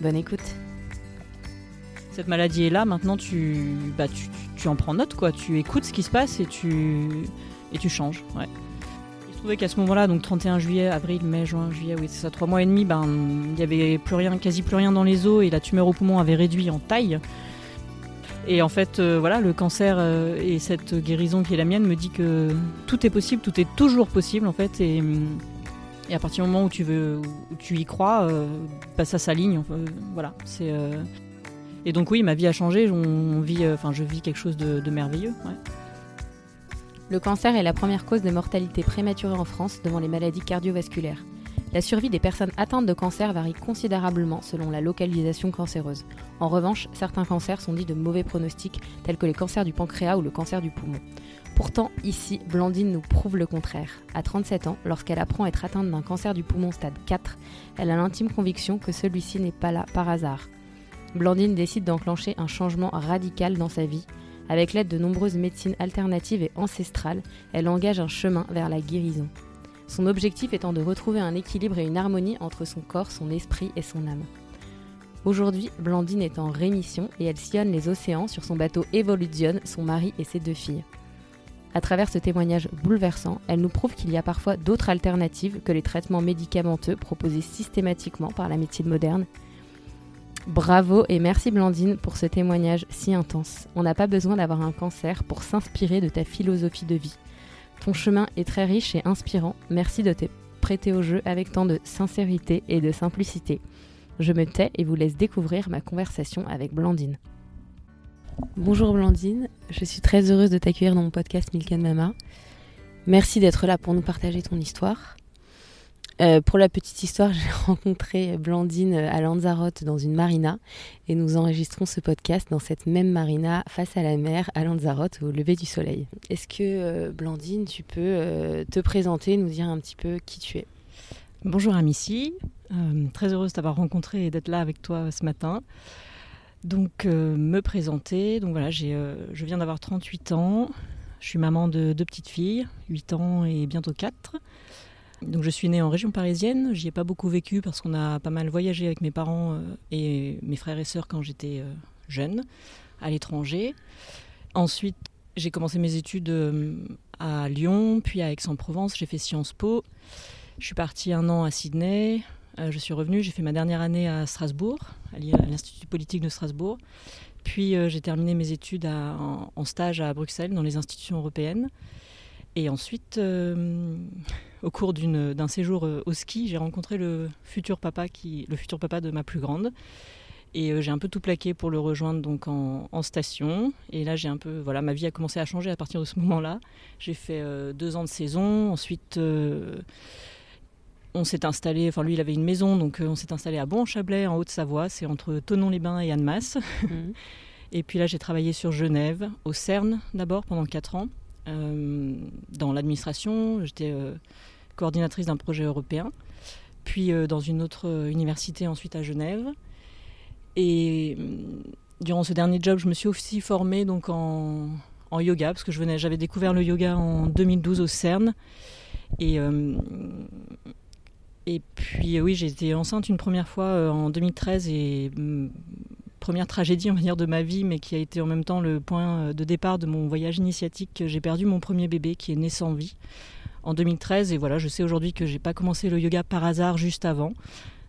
Bonne écoute. Cette maladie est là, maintenant tu, bah, tu, en prends note, quoi. tu écoutes ce qui se passe et tu, et tu changes. Ouais. Il se trouvait qu'à ce moment-là, donc 31 juillet, avril, mai, juin, juillet, oui c'est ça, trois mois et demi, ben, il n'y avait plus rien, quasi plus rien dans les os et la tumeur au poumon avait réduit en taille. Et en fait, euh, voilà, le cancer euh, et cette guérison qui est la mienne me dit que tout est possible, tout est toujours possible en fait. Et, à partir du moment où tu y crois, euh, bah, ça s'aligne. voilà, c'est. Et donc oui, ma vie a changé. Je vis quelque chose de, merveilleux. Le cancer est la première cause de mortalité prématurée en France devant les maladies cardiovasculaires. La survie des personnes atteintes de cancer varie considérablement selon la localisation cancéreuse. En revanche, certains cancers sont dits de mauvais pronostics, tels que les cancers du pancréas ou le cancer du poumon. Pourtant, ici, Blandine nous prouve le contraire. À 37 ans, lorsqu'elle apprend être atteinte d'un cancer du poumon stade 4, elle a l'intime conviction que celui-ci n'est pas là par hasard. Blandine décide d'enclencher un changement radical dans sa vie. Avec l'aide de nombreuses médecines alternatives et ancestrales, elle engage un chemin vers la guérison son objectif étant de retrouver un équilibre et une harmonie entre son corps, son esprit et son âme. Aujourd'hui, Blandine est en rémission et elle sillonne les océans sur son bateau Evolution, son mari et ses deux filles. À travers ce témoignage bouleversant, elle nous prouve qu'il y a parfois d'autres alternatives que les traitements médicamenteux proposés systématiquement par la médecine moderne. Bravo et merci Blandine pour ce témoignage si intense. On n'a pas besoin d'avoir un cancer pour s'inspirer de ta philosophie de vie. Ton chemin est très riche et inspirant. Merci de te prêter au jeu avec tant de sincérité et de simplicité. Je me tais et vous laisse découvrir ma conversation avec Blandine. Bonjour Blandine, je suis très heureuse de t'accueillir dans mon podcast Milk Mama. Merci d'être là pour nous partager ton histoire. Euh, pour la petite histoire, j'ai rencontré Blandine à Lanzarote dans une marina et nous enregistrons ce podcast dans cette même marina face à la mer à Lanzarote au lever du soleil. Est-ce que euh, Blandine, tu peux euh, te présenter, nous dire un petit peu qui tu es? Bonjour Amici, très heureuse d'avoir rencontré et d'être là avec toi ce matin. Donc me présenter, donc voilà, je viens d'avoir 38 ans, je suis maman de deux petites filles, 8 ans et bientôt 4. Donc je suis née en région parisienne, j'y ai pas beaucoup vécu parce qu'on a pas mal voyagé avec mes parents euh, et mes frères et sœurs quand j'étais euh, jeune à l'étranger. Ensuite, j'ai commencé mes études euh, à Lyon, puis à Aix-en-Provence, j'ai fait Sciences Po. Je suis partie un an à Sydney, je suis revenue, j'ai fait ma dernière année à Strasbourg, à l'Institut politique de Strasbourg. Puis j'ai terminé mes études en, stage à Bruxelles, dans les institutions européennes. Et ensuite, au cours d'un séjour euh, au ski, j'ai rencontré le futur papa le futur papa de ma plus grande. Et euh, j'ai un peu tout plaqué pour le rejoindre donc en, station. Et là, j'ai un peu, voilà, ma vie a commencé à changer à partir de ce moment-là. J'ai fait euh, deux ans de saison. Ensuite, on s'est installé. Enfin, lui, il avait une maison, donc on s'est installé à Bon-Chablais, en Haute-Savoie. C'est entre Tonon-les-Bains et Annemasse. Mmh. et puis là, j'ai travaillé sur Genève, au CERN d'abord pendant quatre ans. Euh, dans l'administration. J'étais euh, coordinatrice d'un projet européen, puis euh, dans une autre université ensuite à Genève. Et durant ce dernier job, je me suis aussi formée donc en, yoga, parce que je venais, j'avais découvert le yoga en 2012 au CERN. Et, et puis oui, été enceinte une première fois en 2013 et première tragédie, on va dire, de ma vie, mais qui a été en même temps le point euh, de départ de mon voyage initiatique. J'ai perdu mon premier bébé qui est né sans vie en 2013. Et voilà, je sais aujourd'hui que j'ai pas commencé le yoga par hasard juste avant.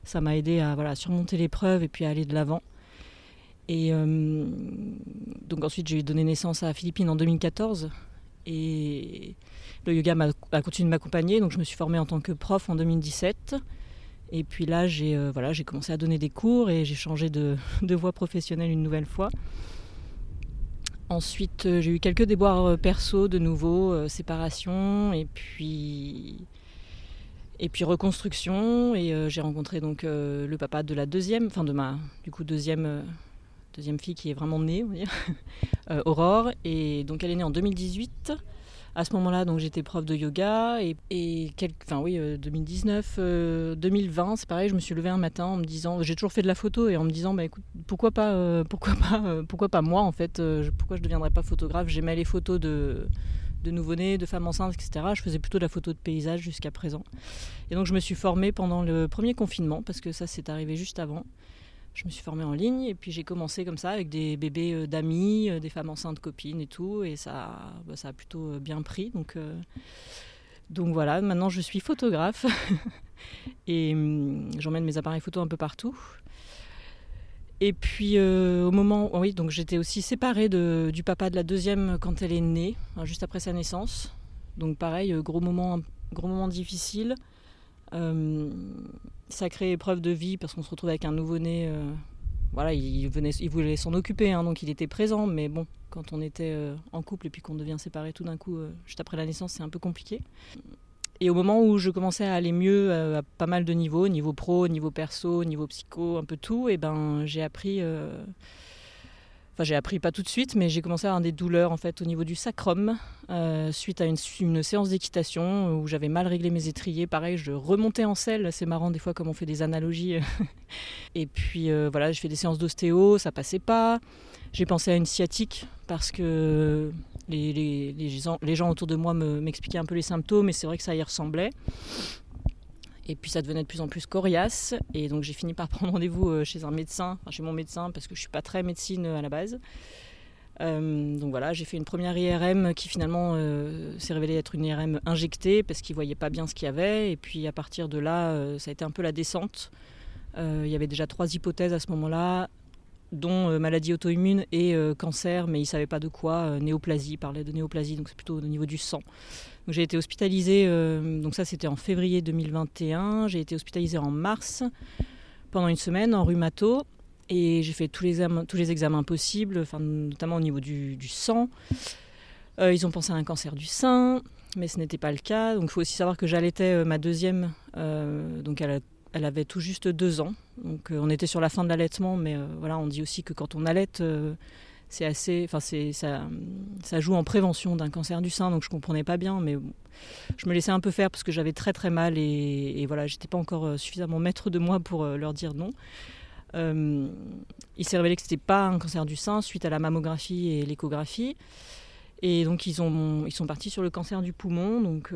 Ça m'a aidé à voilà, surmonter l'épreuve et puis à aller de l'avant. Et euh, donc ensuite, j'ai donné naissance à Philippine en 2014. Et le yoga a continué de m'accompagner. Donc je me suis formée en tant que prof en 2017. Et puis là, j'ai euh, voilà, commencé à donner des cours et j'ai changé de, voie professionnelle une nouvelle fois. Ensuite, euh, j'ai eu quelques déboires euh, perso de nouveau, séparation, et puis, Et puis reconstruction, et j'ai rencontré donc le papa de la deuxième, enfin de ma du coup deuxième, deuxième fille qui est vraiment née, Aurore. Et donc elle est née en 2018. À ce moment-là, donc j'étais prof de yoga et, enfin oui, 2019, euh, 2020, euh, c'est pareil. Je me suis levée un matin en me disant, j'ai toujours fait de la photo et en me disant, bah écoute, pourquoi pas, euh, pourquoi pas, pourquoi pas moi en fait, pourquoi je ne deviendrais pas photographe? J'aimais les photos de de nouveau-nés, de femmes enceintes, etc. Je faisais plutôt de la photo de paysage jusqu'à présent. Et donc je me suis formée pendant le premier confinement, parce que ça c'est arrivé juste avant je me suis formée en ligne et puis j'ai commencé comme ça avec des bébés euh, d'amis, euh, des femmes enceintes copines et tout. Et ça, bah, a plutôt euh, bien pris. Donc voilà maintenant je suis photographe. Et hum, j'emmène mes appareils photo un peu partout. Et puis au moment oui donc j'étais aussi séparée du papa de la deuxième quand elle est née hein, juste après sa naissance. Donc pareil gros moment gros moment difficile sacrée épreuve de vie parce qu'on se retrouve avec un nouveau-né. Euh, voilà, il, venait, il voulait s'en occuper, hein, donc il était présent. Mais bon, quand on était euh, en couple et puis qu'on devient séparé tout d'un coup, euh, juste après la naissance, c'est un peu compliqué. Et au moment où je commençais à aller mieux à pas mal de niveaux, niveau pro, niveau perso, niveau psycho, un peu tout, et ben j'ai appris J'ai appris pas tout de suite, mais j'ai commencé à avoir des douleurs en fait au niveau du sacrum euh, suite à une, séance d'équitation où j'avais mal réglé mes étriers. Pareil, je remontais en selle. C'est marrant des fois comme on fait des analogies. et puis euh, voilà, j'ai fait des séances d'ostéo, ça passait pas. J'ai pensé à une sciatique parce que les gens, autour de moi m'expliquaient un peu les symptômes et c'est vrai que ça y ressemblait. Et puis ça devenait de plus en plus coriace. Et donc j'ai fini par prendre rendez-vous euh, chez un médecin, enfin chez mon médecin, parce que je suis pas très médecine euh, à la base. Euh, donc voilà, j'ai fait une première IRM qui finalement s'est révélée être une IRM injectée parce qu'il voyait pas bien ce qu'il y avait. Et puis à partir de là, ça a été un peu la descente. il y avait déjà trois hypothèses à ce moment-là, dont maladie auto-immune et cancer, mais il savait pas de quoi. néoplasie, il parlait de néoplasie, donc c'est plutôt au niveau du sang. J'ai été hospitalisée, euh, donc ça c'était en février 2021, j'ai été hospitalisée en mars pendant une semaine en rhumato et j'ai fait tous les, tous les examens possibles, notamment au niveau du, sang. Euh, ils ont pensé à un cancer du sein, mais ce n'était pas le cas. Donc il faut aussi savoir que j'allaitais euh, ma deuxième, donc elle, elle, avait tout juste deux ans. Donc on était sur la fin de l'allaitement, mais voilà, on dit aussi que quand on allaite c'est assez, enfin c'est ça, ça joue en prévention d'un cancer du sein, donc je comprenais pas bien, mais je me laissais un peu faire parce que j'avais très très mal et, et voilà, j'étais pas encore euh, suffisamment maître de moi pour euh, leur dire non. Euh, il s'est révélé que c'était pas un cancer du sein suite à la mammographie et l'échographie. Et donc ils, ont, ils sont partis sur le cancer du poumon. Donc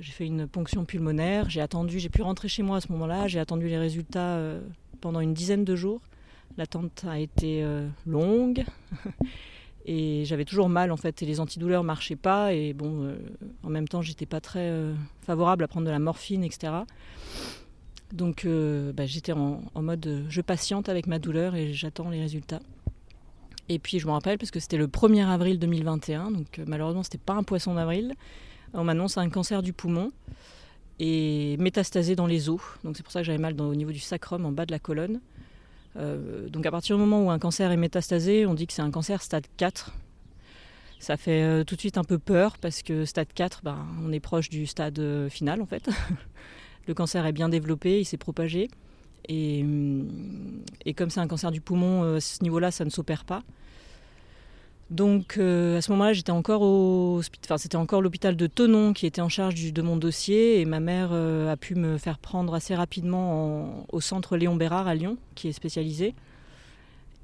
j'ai fait une ponction pulmonaire. J'ai attendu, j'ai pu rentrer chez moi à ce moment-là. J'ai attendu les résultats pendant une dizaine de jours. L'attente a été euh, longue et j'avais toujours mal en fait et les antidouleurs marchaient pas et bon euh, en même temps j'étais pas très euh, favorable à prendre de la morphine etc. Donc bah, j'étais en, mode je patiente avec ma douleur et j'attends les résultats. Et puis je me rappelle parce que c'était le 1er avril 2021 donc malheureusement c'était pas un poisson d'avril. On m'annonce un cancer du poumon et métastasé dans les os. Donc c'est pour ça que j'avais mal au niveau du sacrum en bas de la colonne. Euh, donc à partir du moment où un cancer est métastasé, on dit que c'est un cancer stade 4. Ça fait euh, tout de suite un peu peur parce que stade 4, ben, on est proche du stade euh, final en fait. le cancer est bien développé, il s'est propagé. Et, hum, et comme c'est un cancer du poumon, à ce niveau-là, ça ne s'opère pas. Donc euh, à ce moment-là, j'étais encore au, enfin, c'était encore l'hôpital de Tonon qui était en charge de mon dossier et ma mère euh, a pu me faire prendre assez rapidement au centre Léon Bérard à Lyon, qui est spécialisé.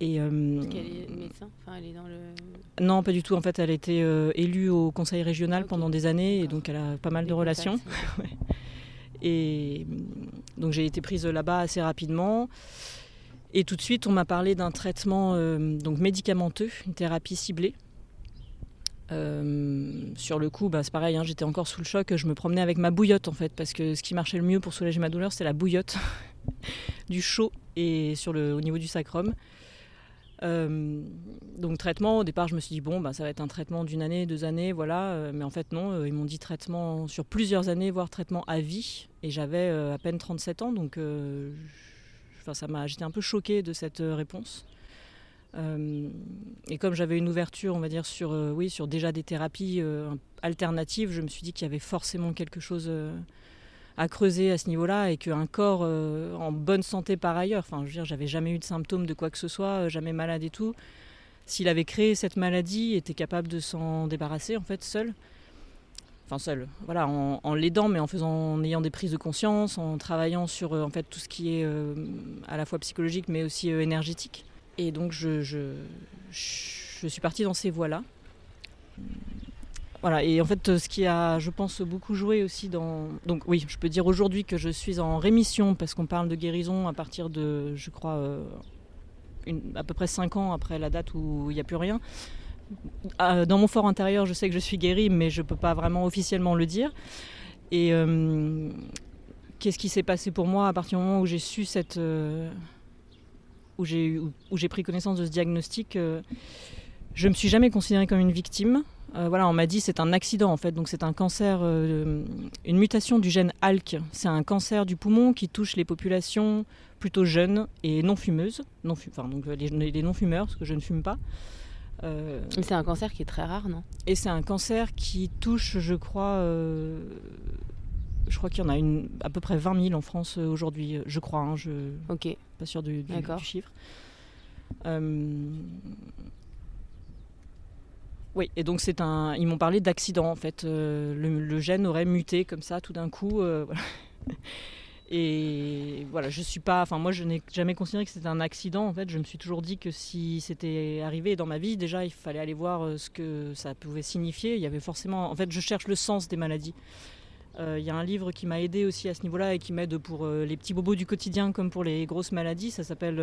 Et, euh, qu'elle est médecin enfin, elle est dans le... Non, pas du tout. En fait, elle a été élue au conseil régional pendant des années et donc elle a pas mal de relations. Et donc j'ai été prise là-bas assez rapidement. Et tout de suite, on m'a parlé d'un traitement euh, donc médicamenteux, une thérapie ciblée. Euh, sur le coup, bah, c'est pareil, hein, j'étais encore sous le choc. Je me promenais avec ma bouillotte en fait, parce que ce qui marchait le mieux pour soulager ma douleur, c'était la bouillotte, du chaud et sur le, au niveau du sacrum. Euh, donc traitement, au départ, je me suis dit bon, bah, ça va être un traitement d'une année, deux années, voilà. mais en fait non, ils m'ont dit traitement sur plusieurs années, voire traitement à vie. Et j'avais à peine 37 ans, donc ça m'a, j'étais un peu choquée de cette euh, réponse. Euh, et comme j'avais une ouverture, on va dire, sur, euh, oui, sur déjà des thérapies alternatives, je me suis dit qu'il y avait forcément quelque chose à creuser à ce niveau-là et qu'un corps en bonne santé par ailleurs, enfin, je veux dire, j'avais jamais eu de symptômes de quoi que ce soit, jamais malade et tout. S'il avait créé cette maladie, était capable de s'en débarrasser en fait seul enfin seul, voilà, en, l'aidant, mais en faisant, en ayant des prises de conscience, en travaillant sur en fait tout ce qui est à la fois psychologique, mais aussi énergétique. Et donc je, je, je suis partie dans ces voies-là. Voilà, et en fait, ce qui a, je pense, beaucoup joué aussi dans. Donc, oui, je peux dire aujourd'hui que je suis en rémission parce qu'on parle de guérison à partir de, je crois, euh, à peu près 5 ans après la date où il n'y a plus rien. Euh, dans mon fort intérieur, je sais que je suis guérie, mais je ne peux pas vraiment officiellement le dire. Et euh, qu'est-ce qui s'est passé pour moi à partir du moment où j'ai su cette. où j'ai pris connaissance de ce diagnostic je me suis jamais considérée comme une victime. Euh, voilà, on m'a dit c'est un accident en fait, donc c'est un cancer, euh, une mutation du gène ALK. C'est un cancer du poumon qui touche les populations plutôt jeunes et non fumeuses, non enfin donc euh, les, non fumeurs parce que je ne fume pas. C'est un cancer qui est très rare, non? Et c'est un cancer qui touche, je crois, je crois qu'il y en a une, à peu près 20 000 en France aujourd'hui, je crois. Hein, je ok. Pas sûr du, du, du chiffre. Oui, et donc c'est un. Ils m'ont parlé d'accident en fait. Euh, le, gène aurait muté comme ça tout d'un coup. Euh, et voilà, je suis pas. Enfin, moi, je n'ai jamais considéré que c'était un accident. En fait, je me suis toujours dit que si c'était arrivé dans ma vie, déjà, il fallait aller voir euh, ce que ça pouvait signifier. Il y avait forcément. En fait, je cherche le sens des maladies. Il y a un livre qui m'a aidé aussi à ce niveau-là et qui m'aide pour les petits bobos du quotidien comme pour les grosses maladies. Ça s'appelle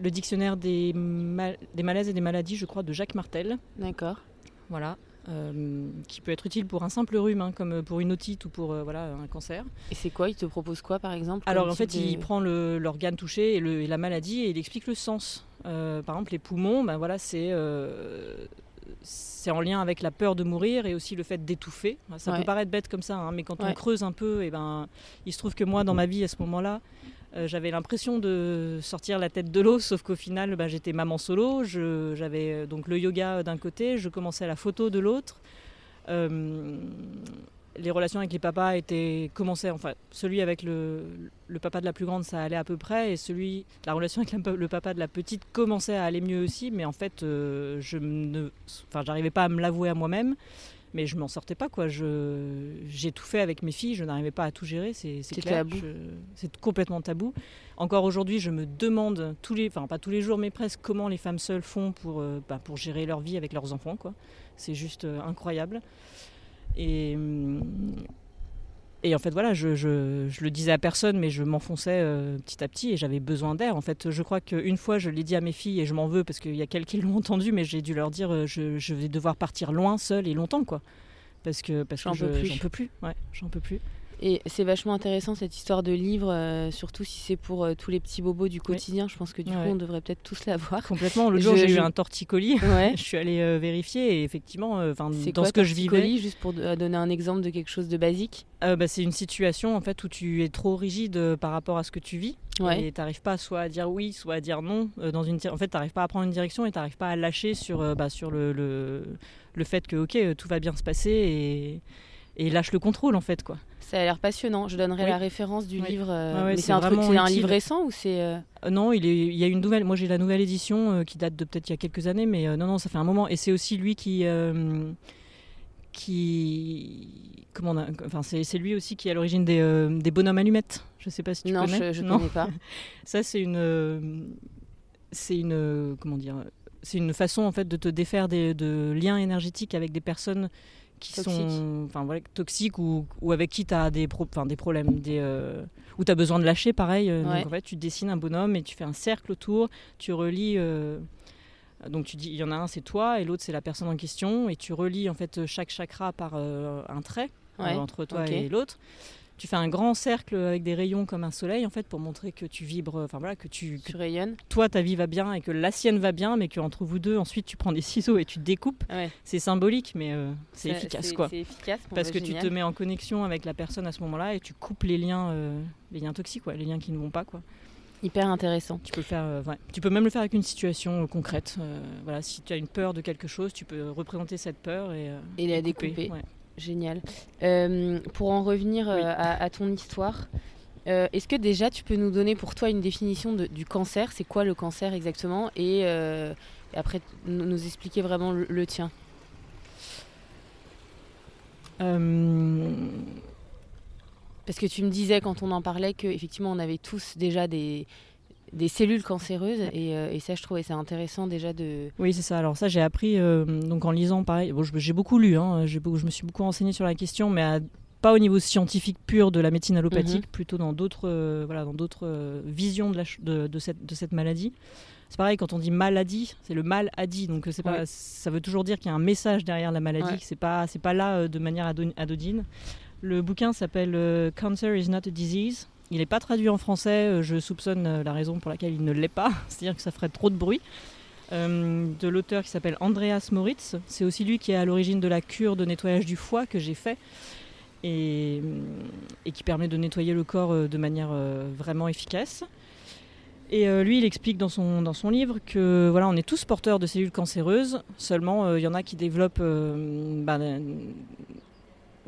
le dictionnaire des, des, malaises et des maladies, je crois, de Jacques Martel. D'accord. Voilà. Euh, qui peut être utile pour un simple rhume, hein, comme pour une otite ou pour euh, voilà, un cancer. Et c'est quoi Il te propose quoi, par exemple Alors, en fait, il prend l'organe touché et, le, et, la maladie et il explique le sens. Euh, par exemple, les poumons, ben voilà, c'est c'est en lien avec la peur de mourir et aussi le fait d'étouffer. Ça peut paraître bête comme ça, hein, mais quand on creuse un peu, et eh ben, il se trouve que moi, dans ma vie, à ce moment-là, euh, j'avais l'impression de sortir la tête de l'eau, sauf qu'au final, bah, j'étais maman solo. J'avais euh, donc le yoga d'un côté, je commençais la photo de l'autre. Euh, les relations avec les papas étaient commençaient, enfin celui avec le, papa de la plus grande ça allait à peu près et celui la relation avec le papa de la petite commençait à aller mieux aussi mais en fait je ne enfin j'arrivais pas à me l'avouer à moi-même mais je m'en sortais pas quoi. Je j'ai tout fait avec mes filles, je n'arrivais pas à tout gérer, c'est clair. C'est complètement tabou. Encore aujourd'hui, je me demande tous les, enfin pas tous les jours, mais presque comment les femmes seules font pour euh, bah, pour gérer leur vie avec leurs enfants quoi. C'est juste euh, incroyable. Et hum, et en fait, voilà, je, je, le disais à personne, mais je m'enfonçais euh, petit à petit et j'avais besoin d'air. En fait, je crois qu'une fois, je l'ai dit à mes filles et je m'en veux parce qu'il y a quelques qui l'ont entendu, mais j'ai dû leur dire euh, je, je, vais devoir partir loin, seul et longtemps, quoi. Parce que, parce que j'en peux plus. Ouais, j'en peux plus. Et c'est vachement intéressant cette histoire de livre, euh, surtout si c'est pour euh, tous les petits bobos du quotidien. Je pense que du coup, on devrait peut-être tous l'avoir. Complètement. Le jour, j'ai eu un torticolis. je suis allée euh, vérifier et effectivement, enfin, dans ce que je vivais. Juste pour donner un exemple de quelque chose de basique? Bah, c'est une situation en fait où tu es trop rigide par rapport à ce que tu vis. Et tu n'arrives pas soit à dire oui, soit à dire non. dans une en fait, tu n'arrives pas à prendre une direction et tu n'arrives pas à lâcher sur, bah, sur le, le, le, fait que ok, tout va bien se passer et, et lâche le contrôle en fait. quoi. Ça a l'air passionnant. Je donnerai la référence du livre. Euh, mais c'est un truc, un livre récent ou c'est euh euh, Non, il, est, il y a une nouvelle. Moi, j'ai la nouvelle édition qui date de peut-être il y a quelques années, mais non, non, ça fait un moment. Et c'est aussi lui qui, qui, comment, enfin, c'est lui aussi qui est à l'origine des, des, bonhommes allumettes. Je sais pas si tu non, connais. Je, je connais pas. ça, c'est une, c'est une, comment dire, c'est une façon en fait de te défaire des, de liens énergétiques avec des personnes qui sont enfin, voilà, toxiques ou, ou, avec qui tu as des, pro, des problèmes, des, euh, où tu as besoin de lâcher, pareil. Euh, donc en fait, tu dessines un bonhomme et tu fais un cercle autour, tu relis. Euh, donc tu dis, il y en a un, c'est toi, et l'autre, c'est la personne en question, et tu relis en fait chaque chakra par un trait entre toi et l'autre tu fais un grand cercle avec des rayons comme un soleil en fait pour montrer que tu vibres, enfin voilà, que tu, tu rayonnes. Toi, ta vie va bien et que la sienne va bien, mais qu'entre vous deux, ensuite tu prends des ciseaux et tu découpes. C'est symbolique, mais euh, c'est efficace quoi. C'est efficace. Parce que tu te mets en connexion avec la personne à ce moment-là et tu coupes les liens, euh, les liens toxiques, quoi, les liens qui ne vont pas quoi. Hyper intéressant. Tu peux, faire, euh, tu peux même le faire avec une situation concrète. voilà, si tu as une peur de quelque chose, tu peux représenter cette peur et, et la découper. Génial. pour en revenir à, ton histoire, est-ce que déjà tu peux nous donner pour toi une définition du cancer? C'est quoi le cancer exactement? Et, après nous expliquer vraiment le tien. Parce que tu me disais quand on en parlait qu'effectivement on avait tous déjà des, des cellules cancéreuses euh, et, ça je trouvais ça intéressant déjà de oui c'est ça. Alors ça j'ai appris euh, donc en lisant pareil bon, j'ai beaucoup lu hein, je me suis beaucoup renseigné sur la question mais pas au niveau scientifique pur de la médecine allopathique mhm. plutôt dans d'autres euh, voilà dans d'autres visions de, la, de, de, cette, de cette maladie. C'est pareil quand on dit maladie c'est le mal a dit donc c'est pas ça veut toujours dire qu'il y a un message derrière la maladie c'est pas c'est pas là de manière adodine le bouquin s'appelle Cancer is not a disease. Il n'est pas traduit en français, euh, je soupçonne euh, la raison pour laquelle il ne l'est pas, c'est-à-dire que ça ferait trop de bruit. de l'auteur qui s'appelle Andreas Moritz. C'est aussi lui qui est à l'origine de la cure de nettoyage du foie que j'ai fait et, qui permet de nettoyer le corps de manière vraiment efficace. Et lui, il explique dans son, livre que voilà, on est tous porteurs de cellules cancéreuses. Seulement, il y en a qui développent bah,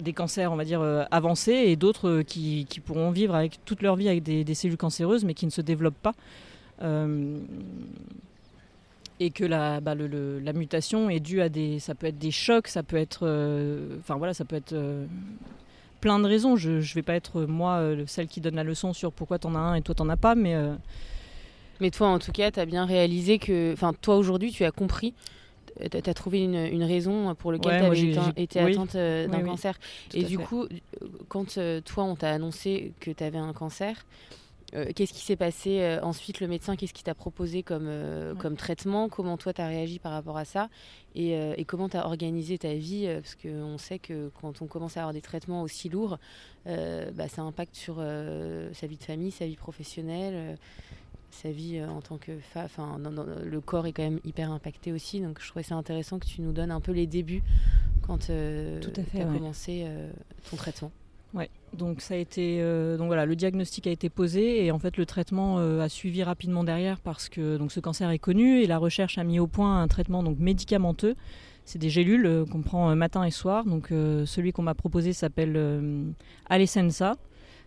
des cancers, on va dire, euh, avancés et d'autres euh, qui, pourront vivre avec toute leur vie avec des, cellules cancéreuses mais qui ne se développent pas. Euh, et que la, bah, la mutation est due à des. Ça peut être des chocs, ça peut être. Enfin voilà, ça peut être plein de raisons. Je ne vais pas être moi celle qui donne la leçon sur pourquoi tu en as un et toi t'en as pas, mais. Mais toi, en tout cas, tu as bien réalisé que. Enfin, toi, aujourd'hui, tu as compris tu as trouvé une, raison pour laquelle tu avais été atteinte euh, d'un cancer. et du coup, quand euh, toi, on t'a annoncé que tu avais un cancer, euh, qu'est-ce qui s'est passé ensuite Le médecin, qu'est-ce qu'il t'a proposé comme, comme traitement? Comment toi, tu as réagi par rapport à ça? Et, comment tu as organisé ta vie? Parce qu'on sait que quand on commence à avoir des traitements aussi lourds, bah, ça impacte sur sa vie de famille, sa vie professionnelle sa vie euh, en tant que femme. Enfin, le corps est quand même hyper impacté aussi. Donc, je trouvais ça intéressant que tu nous donnes un peu les débuts quand tu as commencé euh, ton traitement. Ouais, donc ça a été, euh, donc voilà, le diagnostic a été posé et en fait le traitement a suivi rapidement derrière parce que donc ce cancer est connu et la recherche a mis au point un traitement donc médicamenteux. C'est des gélules qu'on prend matin et soir. Donc celui qu'on m'a proposé s'appelle Alesensa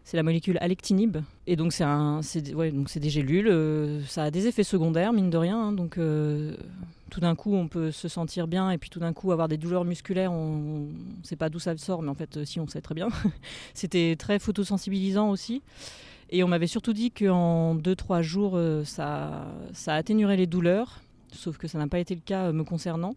c'est la molécule alectinib. Et donc, c'est des gélules. Euh, ça a des effets secondaires, mine de rien. Hein. donc, euh, tout d'un coup, on peut se sentir bien et puis tout d'un coup avoir des douleurs musculaires. On ne sait pas d'où ça sort, mais en fait, si, on sait très bien. C'était très photosensibilisant aussi. Et on m'avait surtout dit qu'en 2-3 jours, euh, ça, ça atténuerait les douleurs. Sauf que ça n'a pas été le cas me concernant.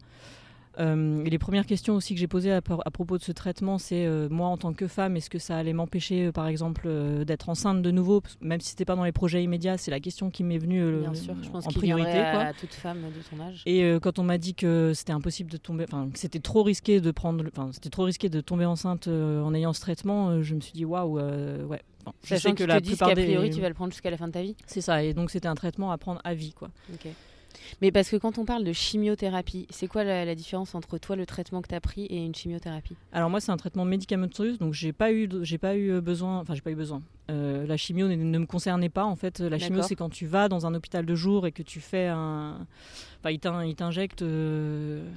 Euh, et les premières questions aussi que j'ai posées à, propos de ce traitement, c'est euh, moi en tant que femme, est-ce que ça allait m'empêcher, euh, par exemple, d'être enceinte de nouveau, même si c'était pas dans les projets immédiats, c'est la question qui m'est venue Bien sûr, je pense en priorité. Quoi. À toute femme de son âge. Et quand on m'a dit que c'était impossible de tomber, enfin que c'était trop risqué de prendre, enfin c'était trop risqué de tomber enceinte en ayant ce traitement, je me suis dit waouh, ouais. Bon, je sais que, la plupart des... priori tu vas le prendre jusqu'à la fin de ta vie. C'est ça, et donc c'était un traitement à prendre à vie, quoi. Mais parce que quand on parle de chimiothérapie, c'est quoi la, différence entre toi, le traitement que tu as pris et une chimiothérapie? Alors moi, c'est un traitement médicamenteux, donc j'ai pas eu, j'ai pas eu besoin, enfin j'ai pas eu besoin. Euh, la chimio ne, me concernait pas en fait. La chimio, c'est quand tu vas dans un hôpital de jour et que tu fais un, enfin il t'injecte, euh,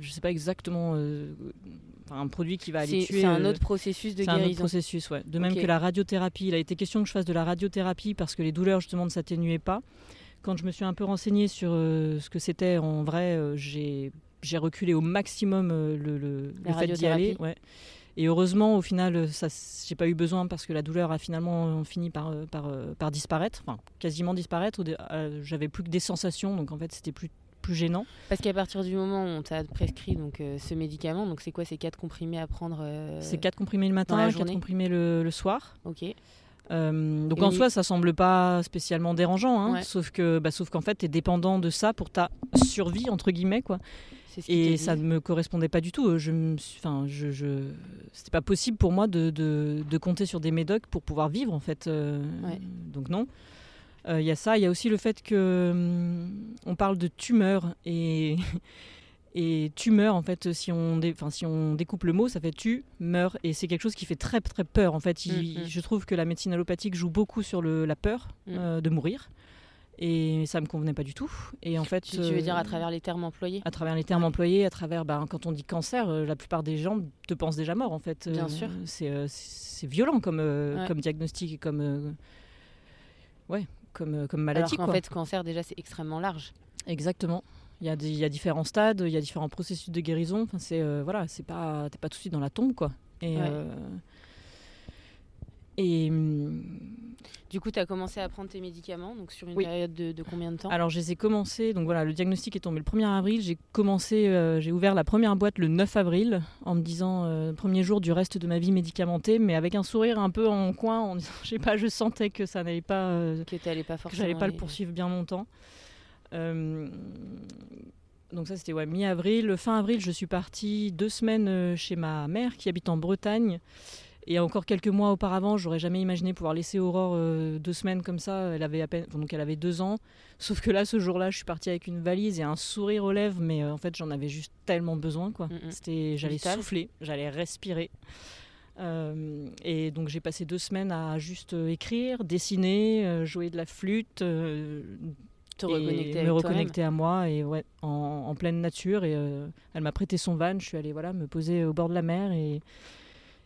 je sais pas exactement. Euh, un produit qui va aller tuer. C'est un autre processus de guérison. C'est un autre processus, ouais. De même que la radiothérapie. Il a été question que je fasse de la radiothérapie parce que les douleurs justement ne s'atténuaient pas. Quand je me suis un peu renseignée sur euh, ce que c'était en vrai, euh, j'ai reculé au maximum euh, le, le, fait d'y aller. Ouais. Et heureusement, au final, ça, j'ai pas eu besoin parce que la douleur a finalement fini par, par, par disparaître, enfin quasiment disparaître. J'avais plus que des sensations, donc en fait, c'était plus plus gênant. Parce qu'à partir du moment où on t'a prescrit donc ce médicament, donc c'est quoi ces quatre comprimés à prendre C'est quatre comprimés le matin, quatre comprimés le, le soir. Ok. Euh, donc en soi, ça semble pas spécialement dérangeant, hein, sauf que, bah, sauf qu'en fait, tu es dépendant de ça pour ta survie entre guillemets, quoi. Et ça ne me correspondait pas du tout. Je, enfin, je, je... c'était pas possible pour moi de, de, de, compter sur des médocs pour pouvoir vivre, en fait. Euh, donc non. Il euh, y a ça. Il y a aussi le fait que hum, on parle de tumeur et Et tu meurs, en fait, si on, si on découpe le mot, ça fait tu meurs. Et c'est quelque chose qui fait très, très peur. En fait, mm, mm. je trouve que la médecine allopathique joue beaucoup sur le, la peur mm. euh, de mourir. Et ça me convenait pas du tout. Et en fait, tu, veux dire à travers les termes employés? À travers les termes employés, à travers, ben, quand on dit cancer, la plupart des gens te pensent déjà mort en fait. Bien sûr. C'est violent comme, comme diagnostic et comme, ouais, comme, comme maladie. Alors qu'en fait, cancer déjà c'est extrêmement large. Exactement. Il y, a il y, a différents stades, il y a différents processus de guérison. Enfin, c'est voilà, c'est pas, t'es pas tout de suite dans la tombe quoi. Et, et hum, du coup, tu as commencé à prendre tes médicaments, donc sur une période de, combien de temps? Alors, je les ai commencés, donc voilà, le diagnostic est tombé le 1er avril. J'ai commencé, euh, j'ai ouvert la première boîte le 9 avril en me disant, euh, premier jour du reste de ma vie médicamentée, mais avec un sourire un peu en coin, en disant, je sais pas, je sentais que ça n'allait pas, euh, que pas forcément, j'allais pas le poursuivre bien longtemps. Donc ça c'était ouais, mi-avril. Fin avril, je suis partie deux semaines chez ma mère qui habite en Bretagne. Et encore quelques mois auparavant, j'aurais jamais imaginé pouvoir laisser Aurore euh, deux semaines comme ça. Elle avait à peine, donc elle avait deux ans. Sauf que là, ce jour-là, je suis partie avec une valise et un sourire aux lèvres, mais euh, en fait, j'en avais juste tellement besoin, quoi. Mm. C'était, j'allais souffler, j'allais respirer. Euh, et donc j'ai passé deux semaines à juste écrire, dessiner, jouer de la flûte, Te reconnecter me reconnecter à moi et ouais, en, en pleine nature. Et elle m'a prêté son van. Je suis allée voilà me poser au bord de la mer et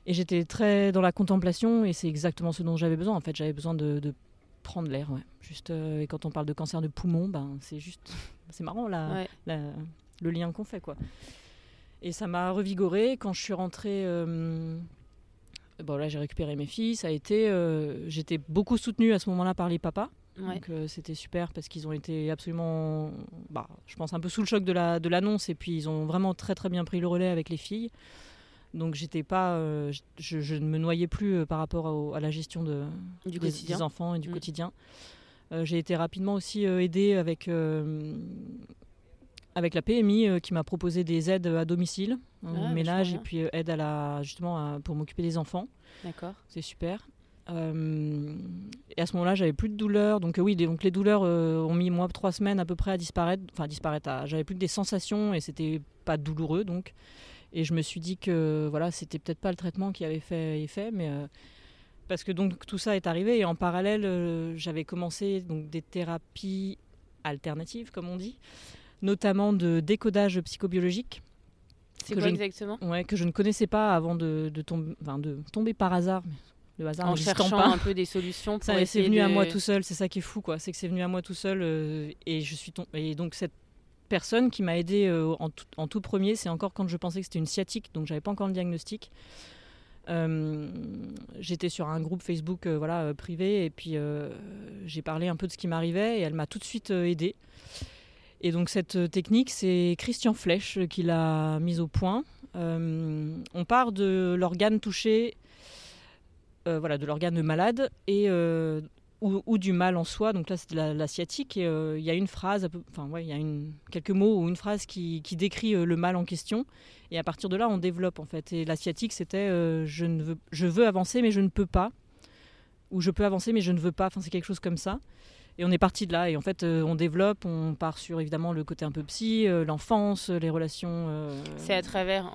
et j'étais très dans la contemplation et c'est exactement ce dont j'avais besoin. En fait, j'avais besoin de, prendre l'air. Ouais. Juste, euh, et quand on parle de cancer de poumon, ben, c'est juste. C'est marrant la, le lien qu'on fait. quoi. Et ça m'a revigoré. Quand je suis rentrée. Euh, bon, là, j'ai récupéré mes filles. Ça a été. Euh, j'étais beaucoup soutenue à ce moment-là par les papas. Donc c'était super parce qu'ils ont été absolument, bah, je pense un peu sous le choc de l'annonce la, de et puis ils ont vraiment très très bien pris le relais avec les filles. Donc j'étais pas, euh, je, ne me noyais plus euh, par rapport à, la gestion de, du des, enfants et du mm. quotidien. Euh, j'ai été rapidement aussi aidée avec, avec la PMI qui m'a proposé des aides à domicile, ah, ménage et puis aide à la, justement pour m'occuper des enfants. D'accord. C'est super. Et à ce moment-là, j'avais plus de douleurs. Donc oui, donc les douleurs ont mis moi trois semaines à peu près à disparaître. Enfin disparaître. J'avais plus que des sensations et c'était pas douloureux donc. Et je me suis dit que voilà, c'était peut-être pas le traitement qui avait fait effet, mais euh, parce que donc tout ça est arrivé et en parallèle, euh, j'avais commencé donc des thérapies alternatives, comme on dit, notamment de décodage psychobiologique. C'est quoi exactement? Ouais, que je ne connaissais pas avant de, de, de tomber par hasard. Le hasard en cherchant un peu des solutions. Pour ça, c'est venu à moi tout seul. C'est ça qui est fou, quoi. C'est que c'est venu à moi tout seul euh, et je suis et donc cette personne qui m'a aidé euh, en, tout, premier, c'est encore quand je pensais que c'était une sciatique, donc j'avais pas encore le diagnostic. Euh, j'étais sur un groupe Facebook voilà, privé et puis j'ai parlé un peu de ce qui m'arrivait et elle m'a tout de suite aidé. Et donc cette technique, c'est Christian Flech qui l'a mise au point. on part de l'organe touché, voilà, de l'organe malade et ou, du mal en soi. Donc là, c'est la, sciatique. Euh, il y a une phrase, enfin ouais, il y a une, quelques mots ou une phrase qui, décrit euh, le mal en question. Et à partir de là, on développe en fait. Et la sciatique, c'était euh, je veux, je veux avancer, mais je ne peux pas. Ou je peux avancer, mais je ne veux pas. Enfin, c'est quelque chose comme ça. Et on est parti de là. Et en fait, on développe. On part sur évidemment le côté un peu psy, l'enfance, les relations. C'est à travers.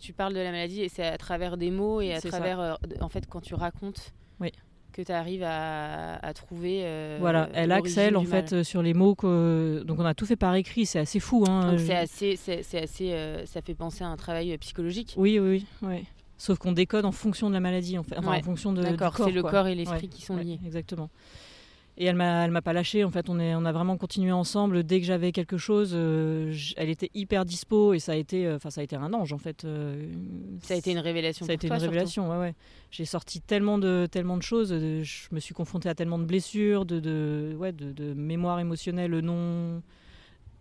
tu parles de la maladie et c'est à travers des mots et à travers. en fait, quand tu racontes. Oui que tu arrives à, trouver. Euh, voilà, elle accèle en fait euh, sur les mots que donc on a tout fait par écrit, c'est assez fou. Hein, c'est assez, c'est assez, euh, ça fait penser à un travail psychologique. Oui, oui, oui. Sauf qu'on décode en fonction de la maladie, en fait, enfin, en fonction de. D'accord, c'est le corps et l'esprit qui sont liés. Exactement. Et elle m'a, elle m'a pas lâché. En fait, on, est, on a vraiment continué ensemble. Dès que j'avais quelque chose, euh, elle était hyper dispo et ça a été, euh, ça a été un ange en fait. Euh, ça a été une révélation. Ça a été une révélation. Ouais, ouais. J'ai sorti tellement de, tellement de choses. je me suis confrontée à tellement de blessures, de, de, ouais, de, de mémoire émotionnelle non,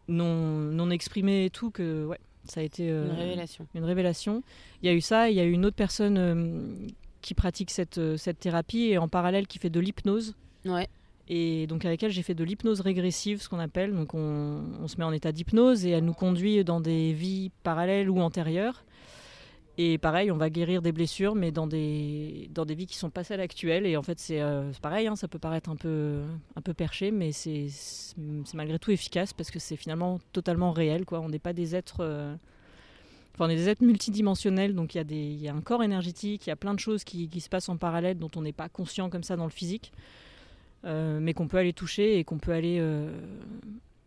non, non exprimée et tout que, ouais, ça a été une révélation. Une révélation. Il y a eu ça. Il y a eu une autre personne qui pratique cette, cette thérapie et en parallèle qui fait de l'hypnose. Ouais et donc avec elle j'ai fait de l'hypnose régressive, ce qu'on appelle. Donc on, se met en état d'hypnose et elle nous conduit dans des vies parallèles ou antérieures. Et pareil, on va guérir des blessures, mais dans des, dans des vies qui sont pas celles actuelles. Et en fait, c'est euh, pareil, hein, ça peut paraître un peu, un peu perché, mais c'est malgré tout efficace parce que c'est finalement totalement réel. Quoi. On n'est pas des êtres. Euh, enfin, on est des êtres multidimensionnels, donc il y, y, a un corps énergétique, il y a plein de choses qui, qui se passent en parallèle dont on n'est pas conscient comme ça dans le physique. Mais qu'on peut aller toucher et qu'on peut aller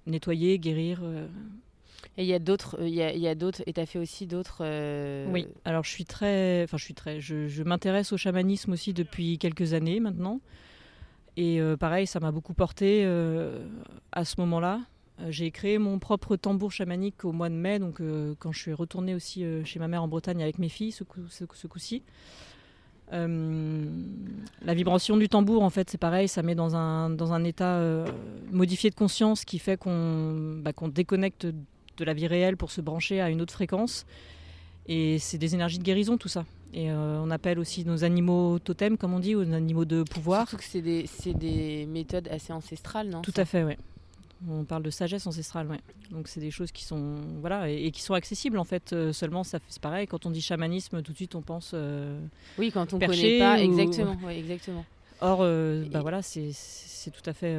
nettoyer, guérir. Et il y a d'autres, il y a, y a d'autres, et tu as fait aussi d'autres. Oui, alors je suis très, enfin je suis très, je, je m'intéresse au chamanisme aussi depuis quelques années maintenant. Et pareil, ça m'a beaucoup porté à ce moment-là. Euh, j'ai créé mon propre tambour chamanique au mois de mai, donc euh, quand je suis retournée aussi euh, chez ma mère en Bretagne avec mes filles, ce, coup, ce, coup-ci. La vibration du tambour, en fait, c'est pareil, ça met dans un, dans un état modifié de conscience qui fait qu'on bah, qu'on déconnecte de la vie réelle pour se brancher à une autre fréquence. Et c'est des énergies de guérison, tout ça. Et on appelle aussi nos animaux totems, comme on dit, ou nos animaux de pouvoir. Surtout que c'est des, des, méthodes assez ancestrales, non? Tout à fait, oui. On parle de sagesse ancestrale, ouais. Donc c'est des choses qui sont voilà et, qui sont accessibles en fait. Euh, seulement, ça c'est pareil. Quand on dit chamanisme, tout de suite on pense. Euh, oui, quand on ne connaît pas, exactement, exactement. Or, euh, bah voilà, c'est tout à fait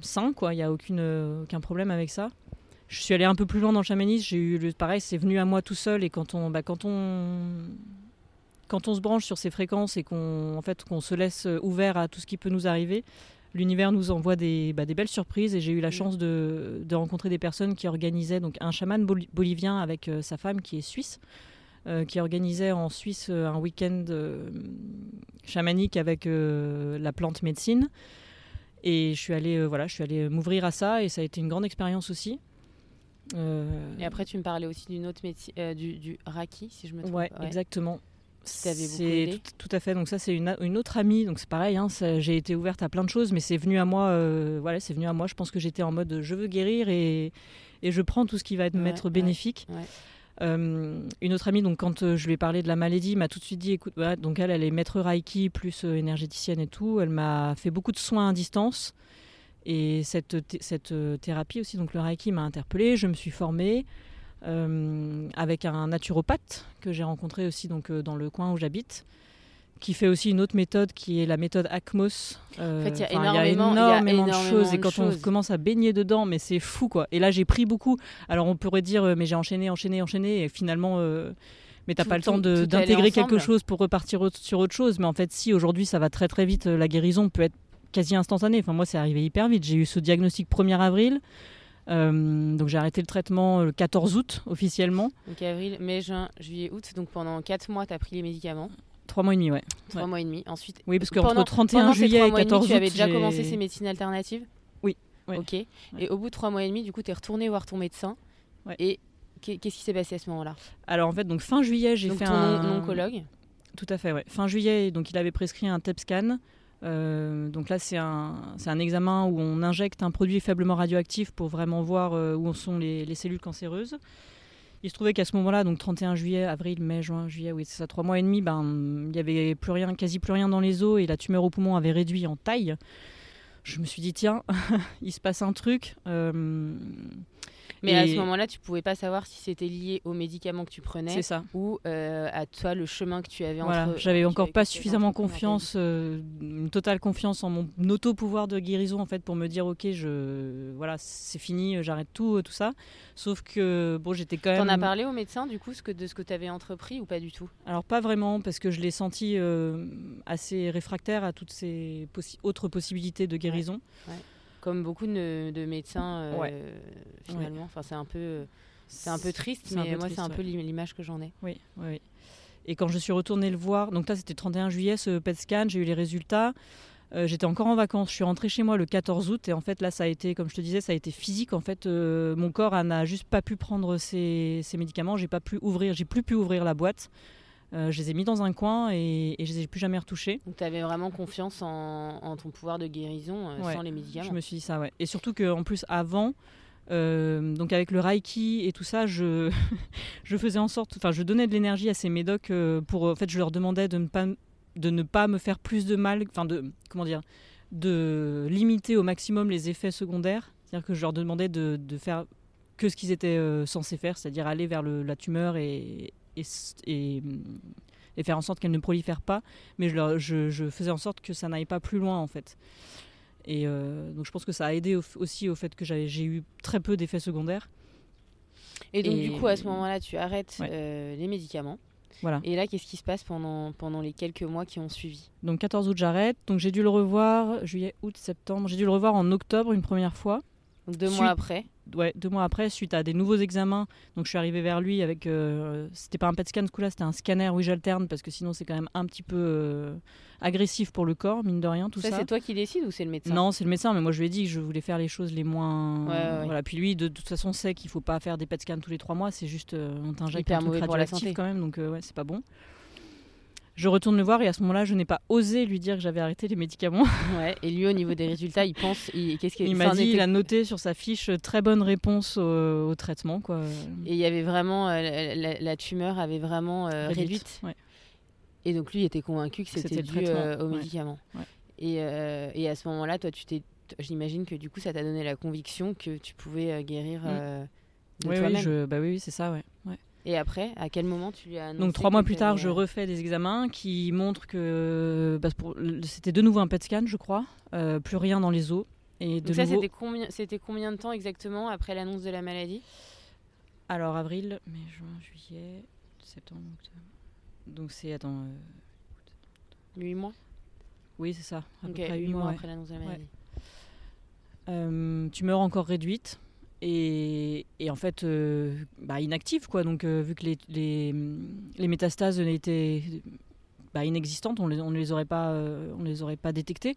sain, quoi. Il n'y a aucune, aucun problème avec ça. Je suis allée un peu plus loin dans le chamanisme. J'ai eu le pareil, c'est venu à moi tout seul et quand on, bah, quand on quand on se branche sur ces fréquences et qu'on en fait qu'on se laisse ouvert à tout ce qui peut nous arriver, l'univers nous envoie des, bah, des, belles surprises et j'ai eu la mm. chance de, de, rencontrer des personnes qui organisaient donc un chaman bolivien avec euh, sa femme qui est suisse. Euh, qui organisait en Suisse euh, un week-end chamanique avec la plante médecine. Et je suis allée, voilà, je suis allée m'ouvrir à ça et ça a été une grande expérience aussi. Et après, tu me parlais aussi d'une autre du, du, Raki, si je me trompe. Ouais, exactement. C'est tout, à fait. Donc ça, c'est une, une, autre amie. Donc c'est pareil. Hein, j'ai été ouverte à plein de choses, mais c'est venu à moi. Euh, voilà, c'est venu à moi. Je pense que j'étais en mode je veux guérir et, et, je prends tout ce qui va être m'être bénéfique. Euh, une autre amie, donc quand euh, je lui ai parlé de la maladie, m'a tout de suite dit écoute, donc elle, elle est maître Reiki plus énergéticienne et tout. Elle m'a fait beaucoup de soins à distance. Et cette, cette thérapie aussi, donc le Reiki m'a interpellée. Je me suis formée. Euh, avec un naturopathe que j'ai rencontré aussi donc, euh, dans le coin où j'habite qui fait aussi une autre méthode qui est la méthode ACMOS. Euh, en fait, il y, a énormément, de choses et quand on commence à baigner dedans, mais c'est fou quoi. Et là, j'ai pris beaucoup. Alors, on pourrait dire, mais j'ai enchaîné, enchaîné, enchaîné, et finalement, mais t'as pas le temps d'intégrer quelque chose pour repartir sur autre chose. Mais en fait, si aujourd'hui, ça va très très vite, la guérison peut être quasi instantanée. Enfin, moi, c'est arrivé hyper vite. J'ai eu ce diagnostic 1er avril. Euh, donc j'ai arrêté le traitement le 14 août officiellement. Donc avril, mai, juin, juillet, août. Donc pendant 4 mois, tu as pris les médicaments. 3 mois et demi, ouais. 3 mois et demi. Ensuite, oui, parce qu'entre 31 juillet et 14 août, tu avais déjà commencé ces médecines alternatives Oui. Ok. Et au bout de 3 mois et demi, du coup, tu es retourné voir ton médecin. Et qu'est-ce qui s'est passé à ce moment-là? Alors en fait, donc fin juillet, j'ai fait ton un oncologue. Tout à fait, ouais. Fin juillet, donc il avait prescrit un TEP scan. Euh, donc là, c'est un, un, examen où on injecte un produit faiblement radioactif pour vraiment voir euh, où sont les, les, cellules cancéreuses. Il se trouvait qu'à ce moment-là, donc 31 juillet, avril, mai, juin, juillet, oui, c'est ça, trois mois et demi, ben, il n'y avait plus rien, quasi plus rien dans les os et la tumeur au poumon avait réduit en taille. Je me suis dit, tiens, il se passe un truc. Euh, mais à ce moment-là, tu pouvais pas savoir si c'était lié aux médicaments que tu prenais ça. ou euh, à toi le chemin que tu avais voilà, entre. J'avais encore pas suffisamment confiance, euh, une totale confiance en mon auto-pouvoir de guérison en fait pour me dire ok, je voilà, c'est fini, j'arrête tout, tout ça. Sauf que bon, j'étais quand même. T'en as parlé au médecin du coup ce que, de ce que tu avais entrepris ou pas du tout? Alors pas vraiment parce que je l'ai senti euh, assez réfractaire à toutes ces autres possibilités de guérison. Ouais comme beaucoup de, médecins euh, finalement. Enfin, c'est un peu, c'est un peu triste, mais moi c'est un peu l'image que j'en ai. Oui, oui. Et quand je suis retournée le voir, donc là c'était 31 juillet ce PET scan, j'ai eu les résultats. Euh, j'étais encore en vacances, je suis rentrée chez moi le 14 août et en fait là ça a été, comme je te disais, ça a été physique. En fait, euh, mon corps n'a juste pas pu prendre ces, ces médicaments, j'ai pas pu ouvrir, j'ai plus pu ouvrir la boîte. Euh, je les ai mis dans un coin et, et je les ai plus jamais retouchés. Donc tu avais vraiment confiance en, ton pouvoir de guérison euh, sans les médicaments. Je me suis dit ça, ouais. Et surtout qu'en plus avant, euh, donc avec le Reiki et tout ça, je, je faisais en sorte, enfin je donnais de l'énergie à ces médocs pour, en fait je leur demandais de ne pas, de ne pas me faire plus de mal, enfin de, comment dire, de limiter au maximum les effets secondaires. C'est-à-dire que je leur demandais de, de faire que ce qu'ils étaient censés faire, c'est-à-dire aller vers le, la tumeur et, et, et, faire en sorte qu'elle ne prolifère pas, mais je, je, faisais en sorte que ça n'aille pas plus loin en fait. Et euh, donc je pense que ça a aidé aussi au fait que j'ai eu très peu d'effets secondaires. Et donc du coup à ce moment-là tu arrêtes euh, les médicaments. Voilà. Et là, qu'est-ce qui se passe pendant, pendant les quelques mois qui ont suivi? Donc 14 août, j'arrête. Donc j'ai dû le revoir juillet, août, septembre. J'ai dû le revoir en octobre une première fois. Donc deux Suite- mois après. Ouais, deux mois après, suite à des nouveaux examens. Donc je suis arrivée vers lui avec. euh, c'était pas un PET scan ce coup-là, c'était un scanner où j'alterne parce que sinon c'est quand même un petit peu euh, agressif pour le corps, mine de rien, tout ça, ça. c'est toi qui décides ou c'est le médecin? Non, c'est le médecin, mais moi je lui ai dit que je voulais faire les choses les moins. Ouais, ouais. Voilà. Puis lui, de, toute façon, sait qu'il faut pas faire des PET scans tous les trois mois, c'est juste euh, on t'injecte un truc mauvais pour la radioactif santé. quand même, donc euh, ouais, c'est pas bon. Je retourne le voir et à ce moment-là, je n'ai pas osé lui dire que j'avais arrêté les médicaments. Ouais. Et lui, au niveau des résultats, il pense. Il, qu'est-ce qu'il Il ça m'a dit, était- il a noté sur sa fiche euh, très bonne réponse au, au traitement, quoi. Et il y avait vraiment. euh, la, tumeur avait vraiment euh, réduite. Ouais. Et donc lui il était convaincu que c'était dû euh, aux ouais. médicaments. Ouais. Et, et à ce moment-là, toi, tu t'es. J'imagine que du coup, ça t'a donné la conviction que tu pouvais guérir Mm. de oui, toi-même. je... bah oui, oui, c'est ça, ouais. Ouais. Et après, à quel moment tu lui as annoncé Donc trois mois plus tard, je euh, refais des examens qui montrent que bah, c'était de nouveau un PET scan, je crois, euh, plus rien dans les os. Et de Donc ça, nouveau, c'était combien, c'était combien de temps exactement après l'annonce de la maladie? Alors avril, mai, juin, juillet, septembre, octobre. Donc c'est attends, euh, 8 mois? Oui c'est ça, à Ok, peu près huit huit mois. ouais. après l'annonce de la Ouais. maladie. Euh, tumeur encore réduite et, et en fait euh, bah, inactive quoi. Donc euh, vu que les, les, les métastases étaient bah, inexistantes, on les, on les aurait pas, euh, on les aurait pas détectées.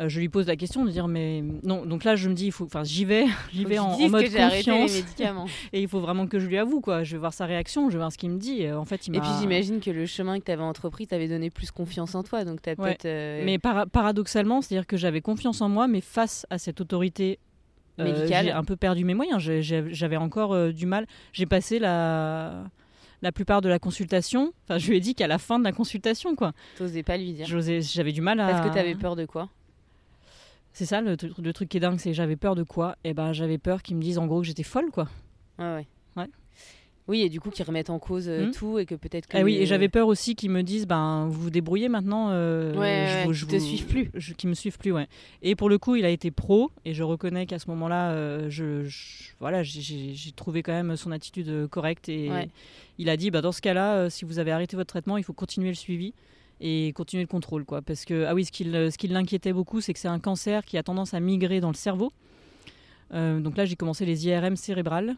Euh, je lui pose la question de dire mais non. Donc là je me dis il faut, enfin j'y vais, j'y vais en, en mode que les confiance médicaments. et il faut vraiment que je lui avoue quoi. Je vais voir sa réaction, je vais voir ce qu'il me dit. En fait il Et puis j'imagine que le chemin que tu avais entrepris t'avait donné plus confiance en toi, donc t'as Ouais. peut-être. Mais para- paradoxalement, c'est-à-dire que j'avais confiance en moi, mais face à cette autorité Médicale. j'ai un peu perdu mes moyens. J'avais encore euh, du mal. J'ai passé la la plupart de la consultation. Enfin, je lui ai dit qu'à la fin de la consultation, quoi. T'osais pas lui dire. J'avais du mal à. Parce que t'avais peur de quoi? C'est ça le, tru- le truc qui est dingue, c'est j'avais peur de quoi? Et ben, j'avais peur qu'ils me disent en gros que j'étais folle, quoi. Ouais. Oui, et du coup, qu'ils remettent en cause euh, Hmm. tout et que peut-être que. Ah oui, et j'avais peur aussi qu'ils me disent, ben, vous vous débrouillez maintenant. euh, Ouais, je ouais, vous- je te vous- suivent plus. je- Qu'ils me suivent plus, ouais. Et pour le coup, il a été pro, et je reconnais qu'à ce moment-là, euh, je, je- voilà, j'ai- trouvé quand même son attitude euh, correcte. Et Ouais. il a dit, bah, dans ce cas-là, euh, si vous avez arrêté votre traitement, il faut continuer le suivi et continuer le contrôle, quoi. Parce que, ah oui, ce qui, ce qui l'inquiétait beaucoup, c'est que c'est un cancer qui a tendance à migrer dans le cerveau. Euh, donc là, j'ai commencé les IRM cérébrales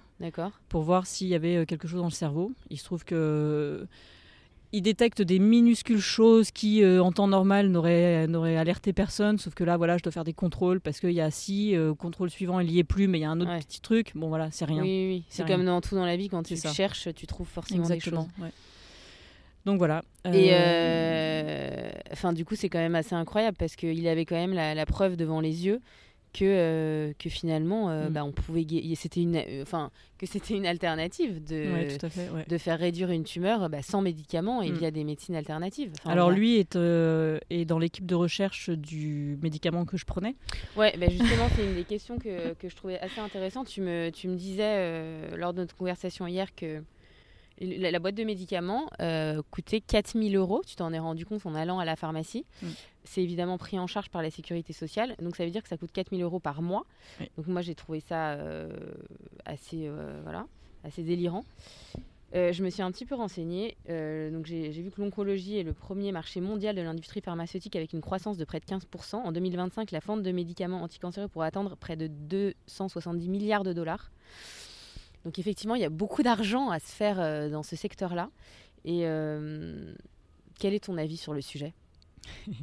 pour voir s'il y avait euh, quelque chose dans le cerveau. Il se trouve que euh, il détecte des minuscules choses qui, euh, en temps normal, n'auraient alerté personne. Sauf que là, voilà, je dois faire des contrôles parce qu'il y a si, euh, contrôle suivant, il y est plus, mais il y a un autre Ouais. petit truc. Bon, voilà, c'est rien. Oui, oui, oui. C'est comme dans tout dans la vie, quand tu ça. cherches, tu trouves forcément Exactement. des choses. ouais. Donc voilà. Et Euh, enfin, du coup, c'est quand même assez incroyable parce qu'il avait quand même la, la preuve devant les yeux que, euh, que finalement, euh, Mm. bah, on pouvait, c'était une, euh, enfin, que c'était une alternative de, ouais, tout à fait. ouais. de faire réduire une tumeur bah, sans médicaments et Mm. via des médecines alternatives. Enfin, Alors voilà. lui est, est dans l'équipe de recherche du médicament que je prenais. Ouais, bah justement, c'est une des questions que, que je trouvais assez intéressante. Tu me, tu me disais lors de notre conversation hier que la, la boîte de médicaments euh, coûtait 4000 euros. Tu t'en es rendu compte en allant à la pharmacie. Mm. C'est évidemment pris en charge par la sécurité sociale. Donc ça veut dire que ça coûte 4000 euros par mois. Oui. Donc moi, j'ai trouvé ça euh, assez, euh, voilà, assez délirant. Euh, je me suis un petit peu renseignée. Donc j'ai vu que l'oncologie est le premier marché mondial de l'industrie pharmaceutique avec une croissance de près de 15%. En 2025, la vente de médicaments anticancéreux pourrait atteindre près de 270 milliards de dollars. Donc effectivement, il y a beaucoup d'argent à se faire euh, dans ce secteur-là. Et euh, quel est ton avis sur le sujet?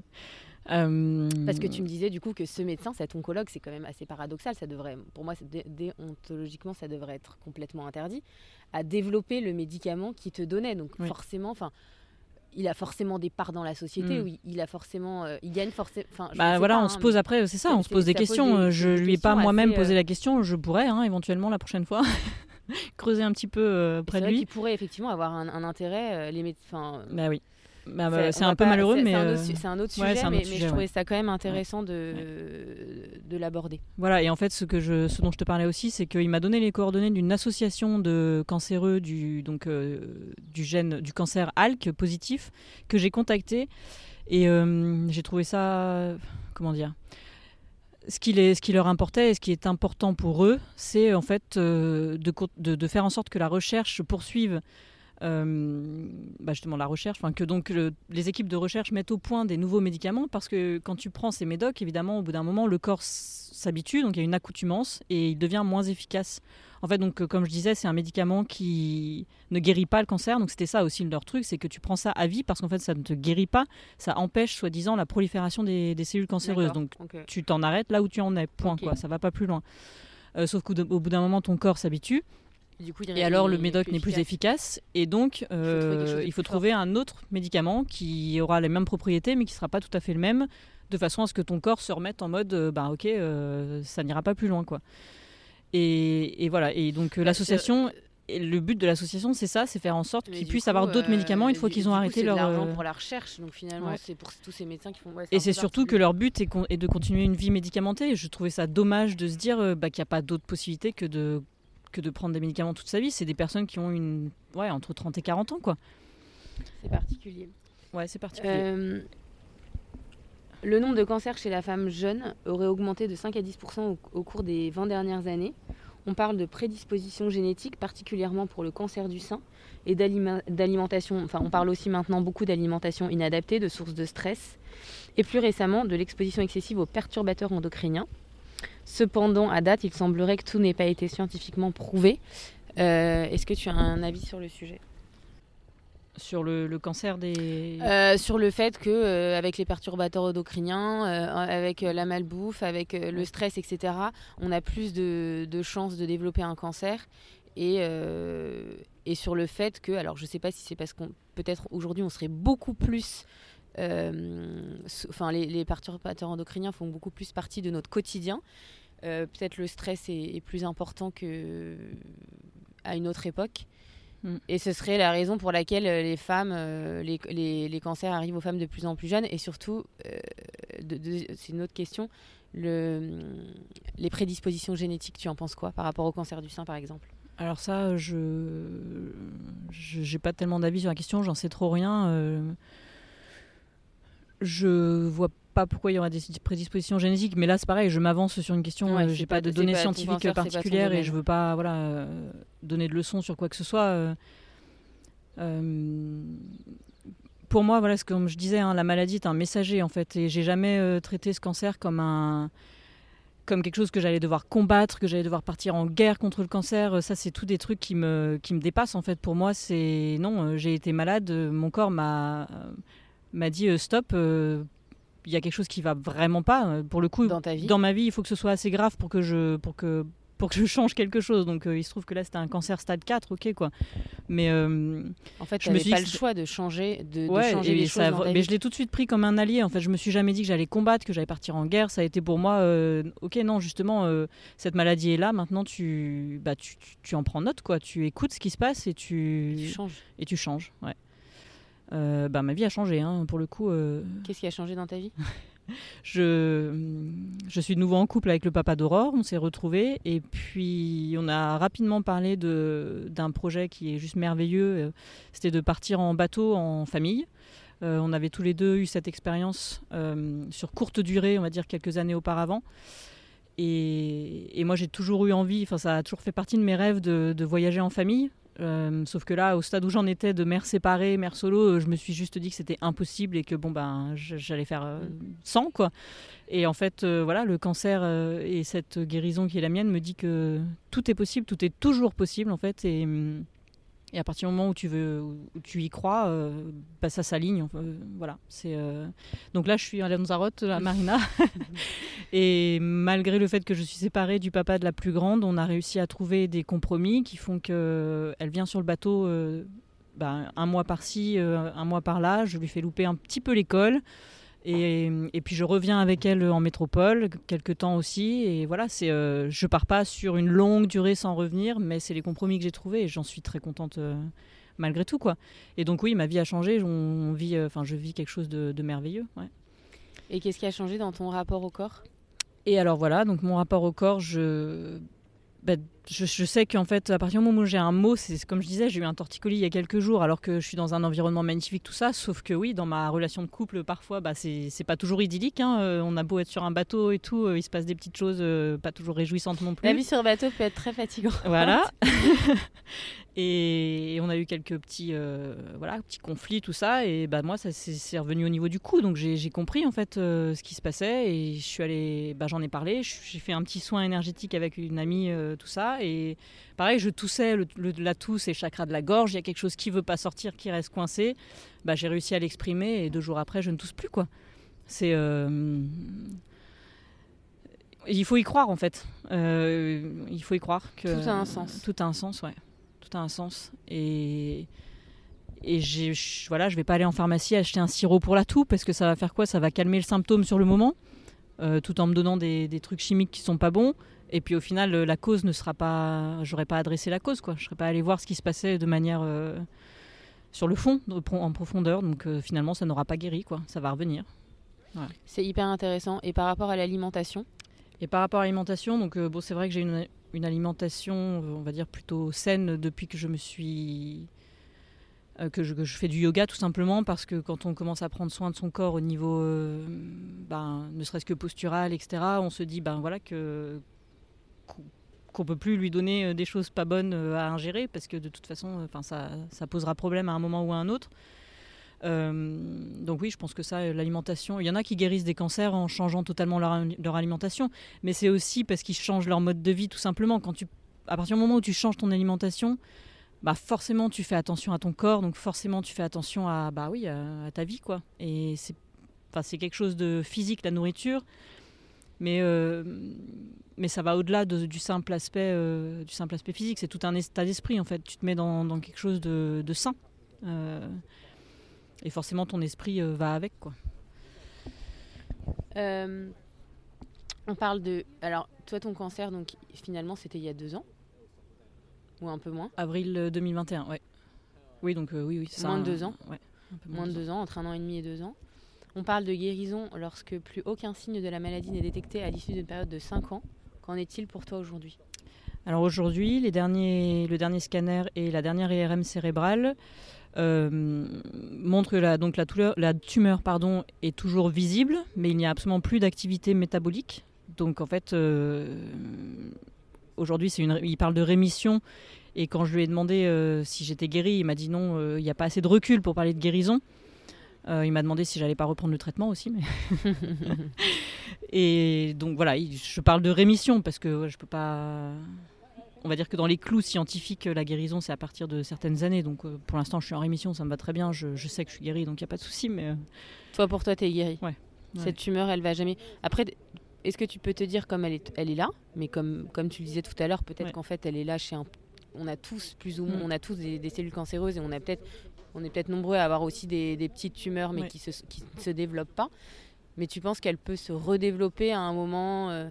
Euh, Parce que tu me disais du coup que ce médecin, cet oncologue, c'est quand même assez paradoxal. Ça devrait, pour moi, déontologiquement, ça devrait être complètement interdit à développer le médicament qui te donnait. Donc Oui. forcément, enfin. Il a forcément des parts dans la société, Mm. Il a forcément, euh, il gagne forcément. Bah voilà, pas, on hein, se pose après, c'est ça, on se pose des pose questions. des- je des lui ai pas moi-même posé la question, je pourrais hein, éventuellement la prochaine fois creuser un petit peu euh, près de lui. qu'il pourrait effectivement avoir un, un intérêt. euh, les méde- enfin, Bah oui. Bah, bah, C'est- un peu pas- malheureux, mais c'est un, euh, autre un sujet, un mais, autre mais sujet, je trouvais ça quand même intéressant de, de l'aborder. voilà. Et en fait, ce que je, ce dont je te parlais aussi, c'est qu'il m'a donné les coordonnées d'une association de cancéreux du donc euh, du gène du cancer ALK positif que j'ai contacté et euh, j'ai trouvé ça comment dire. Ce qui, leur importait et ce qui est important pour eux, c'est en fait euh, de, de faire en sorte que la recherche poursuive bah, justement la recherche, que donc les équipes de recherche mettent au point des nouveaux médicaments parce que quand tu prends ces médocs, évidemment, au bout d'un moment, le corps s'habitue, donc il y a une accoutumance et il devient moins efficace. En fait, donc, comme je disais, c'est un médicament qui ne guérit pas le cancer. Donc, c'était ça aussi leur truc, c'est que tu prends ça à vie parce qu'en fait, ça ne te guérit pas. Ça empêche, soi-disant, la prolifération des, cellules cancéreuses. Donc, tu t'en arrêtes là où tu en es. Point. Quoi. Ça va pas plus loin. Euh, sauf qu'au bout d'un moment, ton corps s'habitue. Et alors le médoc n'est plus efficace et donc il faut, trouver, euh, un autre médicament qui aura les mêmes propriétés mais qui sera pas tout à fait le même de façon à ce que ton corps se remette en mode euh, bah ok ça n'ira pas plus loin quoi. Et, voilà et donc bah, l'association le but de l'association, c'est ça, c'est faire en sorte qu'ils puissent avoir d'autres médicaments une fois qu'ils ont arrêté leur. l'argent pour la recherche, donc finalement, c'est pour tous ces médecins qui font. et c'est surtout que leur but est, de continuer une vie médicamentée. Je trouvais ça dommage de se dire bah, qu'il n'y a pas d'autre possibilité que de, que de prendre des médicaments toute sa vie. C'est des personnes qui ont une, ouais, entre 30 et 40 ans, quoi. C'est particulier. Ouais, c'est particulier. Euh, le nombre de cancers chez la femme jeune aurait augmenté de 5 à 10 au, au cours des 20 dernières années. On parle de prédisposition génétique, particulièrement pour le cancer du sein, et d'alimentation. Enfin, on parle aussi maintenant beaucoup d'alimentation inadaptée, de sources de stress, et plus récemment de l'exposition excessive aux perturbateurs endocriniens. Cependant, à date, il semblerait que tout n'ait pas été scientifiquement prouvé. Euh, est-ce que tu as un avis sur le sujet? Sur le, cancer des. Euh, sur le fait que euh, avec les perturbateurs endocriniens, avec la malbouffe, avec le stress, etc., on a plus de, chances de développer un cancer. Et, et sur le fait que, alors je ne sais pas si c'est parce qu'on peut-être aujourd'hui on serait beaucoup plus enfin les, les, perturbateurs endocriniens font beaucoup plus partie de notre quotidien. Peut-être le stress est, est, plus important que à une autre époque. Mm. Et ce serait la raison pour laquelle euh, les femmes, euh, les, les, les, cancers arrivent aux femmes de plus en plus jeunes. Et surtout, euh, c'est une autre question, le, les prédispositions génétiques, tu en penses quoi par rapport au cancer du sein, par exemple? Alors ça, je n'ai pas tellement d'avis sur la question, j'en sais trop rien. Je vois pas pourquoi il y aura des prédispositions génétiques, mais là c'est pareil, je m'avance sur une question, je j'ai pas, de données scientifiques particulières et je veux pas voilà, donner de leçons sur quoi que ce soit. Euh, euh, pour moi, voilà, comme je disais, hein, la maladie est un messager en fait, et j'ai jamais euh, traité ce cancer comme un comme quelque chose que j'allais devoir combattre, que j'allais devoir partir en guerre contre le cancer. Ça, c'est tout des trucs qui me, qui me dépassent. En fait, pour moi, c'est non, j'ai été malade, mon corps m'a m'a dit stop. Il y a quelque chose qui va vraiment pas. Pour le coup, dans, ta vie. dans ma vie, il faut que ce soit assez grave pour que je, pour que pour que je change quelque chose. Donc euh, il se trouve que là c'était un cancer stade 4, ok quoi. Mais euh, en fait, je me suis pas le choix de changer, de, changer les choses. mais je l'ai tout de suite pris comme un allié. En fait, je me suis jamais dit que j'allais combattre, que j'allais partir en guerre. Ça a été pour moi, euh, ok non justement cette maladie est là. Maintenant tu, bah tu, tu, en prends note quoi. Tu écoutes ce qui se passe et tu, et tu changes. Et tu changes, ouais. Bah, ma vie a changé, hein, pour le coup. Qu'est-ce qui a changé dans ta vie? Je, je suis de nouveau en couple avec le papa d'Aurore, on s'est retrouvés et puis on a rapidement parlé d'un projet qui est juste merveilleux, euh, c'était de partir en bateau en famille. Euh, on avait tous les deux eu cette expérience euh, sur courte durée, on va dire quelques années auparavant. Et, et moi j'ai toujours eu envie, enfin ça a toujours fait partie de mes rêves de, de voyager en famille. Euh, sauf que là, au stade où j'en étais de mère séparée, mère solo, euh, je me suis juste dit que c'était impossible et que bon ben j'allais faire euh, sans quoi. Et en fait, voilà, le cancer et cette guérison qui est la mienne me dit que tout est possible, tout est toujours possible en fait. Et, hum, et à partir du moment où tu veux, où tu y crois, euh, bah, ça s'aligne. voilà. C'est euh, donc là, je suis à Lanzarote, à Marina, et malgré le fait que je suis séparée du papa de la plus grande, on a réussi à trouver des compromis qui font que elle vient sur le bateau. Bah, un mois par-ci, un mois par-là, je lui fais louper un petit peu l'école. Et, puis je reviens avec elle en métropole, quelques temps aussi. Et voilà, c'est, euh, je pars pas sur une longue durée sans revenir, mais c'est les compromis que j'ai trouvés et j'en suis très contente euh, malgré tout. quoi. Et donc oui, ma vie a changé, on vit, euh, je vis quelque chose de, merveilleux. Ouais. Et qu'est-ce qui a changé dans ton rapport au corps? Et alors voilà, donc mon rapport au corps, je... Bah, je, sais qu'en fait, à partir du moment où j'ai un mot, c'est comme je disais, j'ai eu un torticolis il y a quelques jours, alors que je suis dans un environnement magnifique, tout ça. Sauf que oui, dans ma relation de couple, parfois, bah, c'est pas toujours idyllique. Hein. Euh, on a beau être sur un bateau et tout, euh, il se passe des petites choses euh, pas toujours réjouissantes non plus. La vie sur un bateau peut être très fatigante. Voilà. Et, on a eu quelques petits, voilà, petits conflits, tout ça. Et bah, moi, ça c'est revenu au niveau du coup. Donc j'ai compris en fait ce qui se passait. Et je suis allée, bah, j'en ai parlé. J'ai fait un petit soin énergétique avec une amie, tout ça. Et pareil, je toussais, le, la tousse et chakra de la gorge. Il y a quelque chose qui veut pas sortir, qui reste coincé. Bah, j'ai réussi à l'exprimer. Et deux jours après, je ne tousse plus. quoi. C'est. il faut y croire en fait. il faut y croire que. Tout a un sens. Tout a un sens, ouais un sens. Et, et j'ai, voilà, je vais pas aller en pharmacie acheter un sirop pour la toux parce que ça va faire quoi? Ça va calmer le symptôme sur le moment, euh, tout en me donnant des, trucs chimiques qui sont pas bons. Et puis au final, la cause ne sera pas. J'aurais pas adressé la cause, quoi. Je serais pas allé voir ce qui se passait de manière. Euh, sur le fond, en profondeur. Donc euh, finalement, ça n'aura pas guéri, quoi. Ça va revenir. C'est hyper intéressant. Et par rapport à l'alimentation? Et par rapport à l'alimentation, donc bon, c'est vrai que j'ai une une alimentation, on va dire, plutôt saine depuis que je me suis. Euh, que, je, fais du yoga tout simplement parce que quand on commence à prendre soin de son corps au niveau, euh, ben, ne serait-ce que postural, etc., on se dit ben voilà que qu'on peut plus lui donner euh, des choses pas bonnes à ingérer parce que de toute façon, enfin ça, posera problème à un moment ou à un autre. donc oui, je pense que ça, l'alimentation, il y en a qui guérissent des cancers en changeant totalement leur, alimentation, mais c'est aussi parce qu'ils changent leur mode de vie tout simplement. Quand tu, à partir du moment où tu changes ton alimentation, bah forcément tu fais attention à ton corps, donc forcément tu fais attention à, bah oui, à, ta vie quoi. Et c'est, enfin, c'est quelque chose de physique la nourriture, mais euh, mais ça va au-delà du simple aspect euh, du simple aspect physique. C'est tout un état d'esprit en fait. Tu te mets dans, dans quelque chose de, de sain. Euh, et forcément, ton esprit va avec, quoi. On parle de. Alors, toi, ton cancer, donc finalement, c'était il y a deux ans? Ou un peu moins? Avril 2021, ouais. Oui, donc oui, oui. Moins de deux ans? Ouais, Moins de deux ans, entre un an et demi et deux ans? On parle de guérison lorsque plus aucun signe de la maladie n'est détecté à l'issue d'une période de cinq ans. Qu'en est-il pour toi aujourd'hui? Alors aujourd'hui, le dernier scanner et la dernière IRM cérébrale euh, montre que la, donc la, la tumeur pardon, est toujours visible, mais il n'y a absolument plus d'activité métabolique. Donc en fait, euh, aujourd'hui, il parle de rémission. Et quand je lui ai demandé euh, si j'étais guérie, il m'a dit non, il n'y a pas assez de recul pour parler de guérison. Il m'a demandé si j'allais pas reprendre le traitement aussi. Mais et donc voilà, je parle de rémission parce que je peux pas on va dire que dans les clous scientifiques, la guérison, c'est à partir de certaines années. Donc euh, pour l'instant, je suis en rémission, ça me va très bien. Je, sais que je suis guérie, donc il n'y a pas de souci. Mais euh, Toi, pour toi, tu es guérie ouais, Cette tumeur, elle va jamais. Après, est-ce que tu peux te dire comme elle est, elle est là Mais comme, comme tu le disais tout à l'heure, peut-être qu'en fait, elle est là chez un. On a tous plus ou moins, mm. on a tous des, cellules cancéreuses et on a peut-être, on est peut-être nombreux à avoir aussi des, petites tumeurs, mais qui, se, qui ne se développent pas. Mais tu penses qu'elle peut se redévelopper à un moment euh,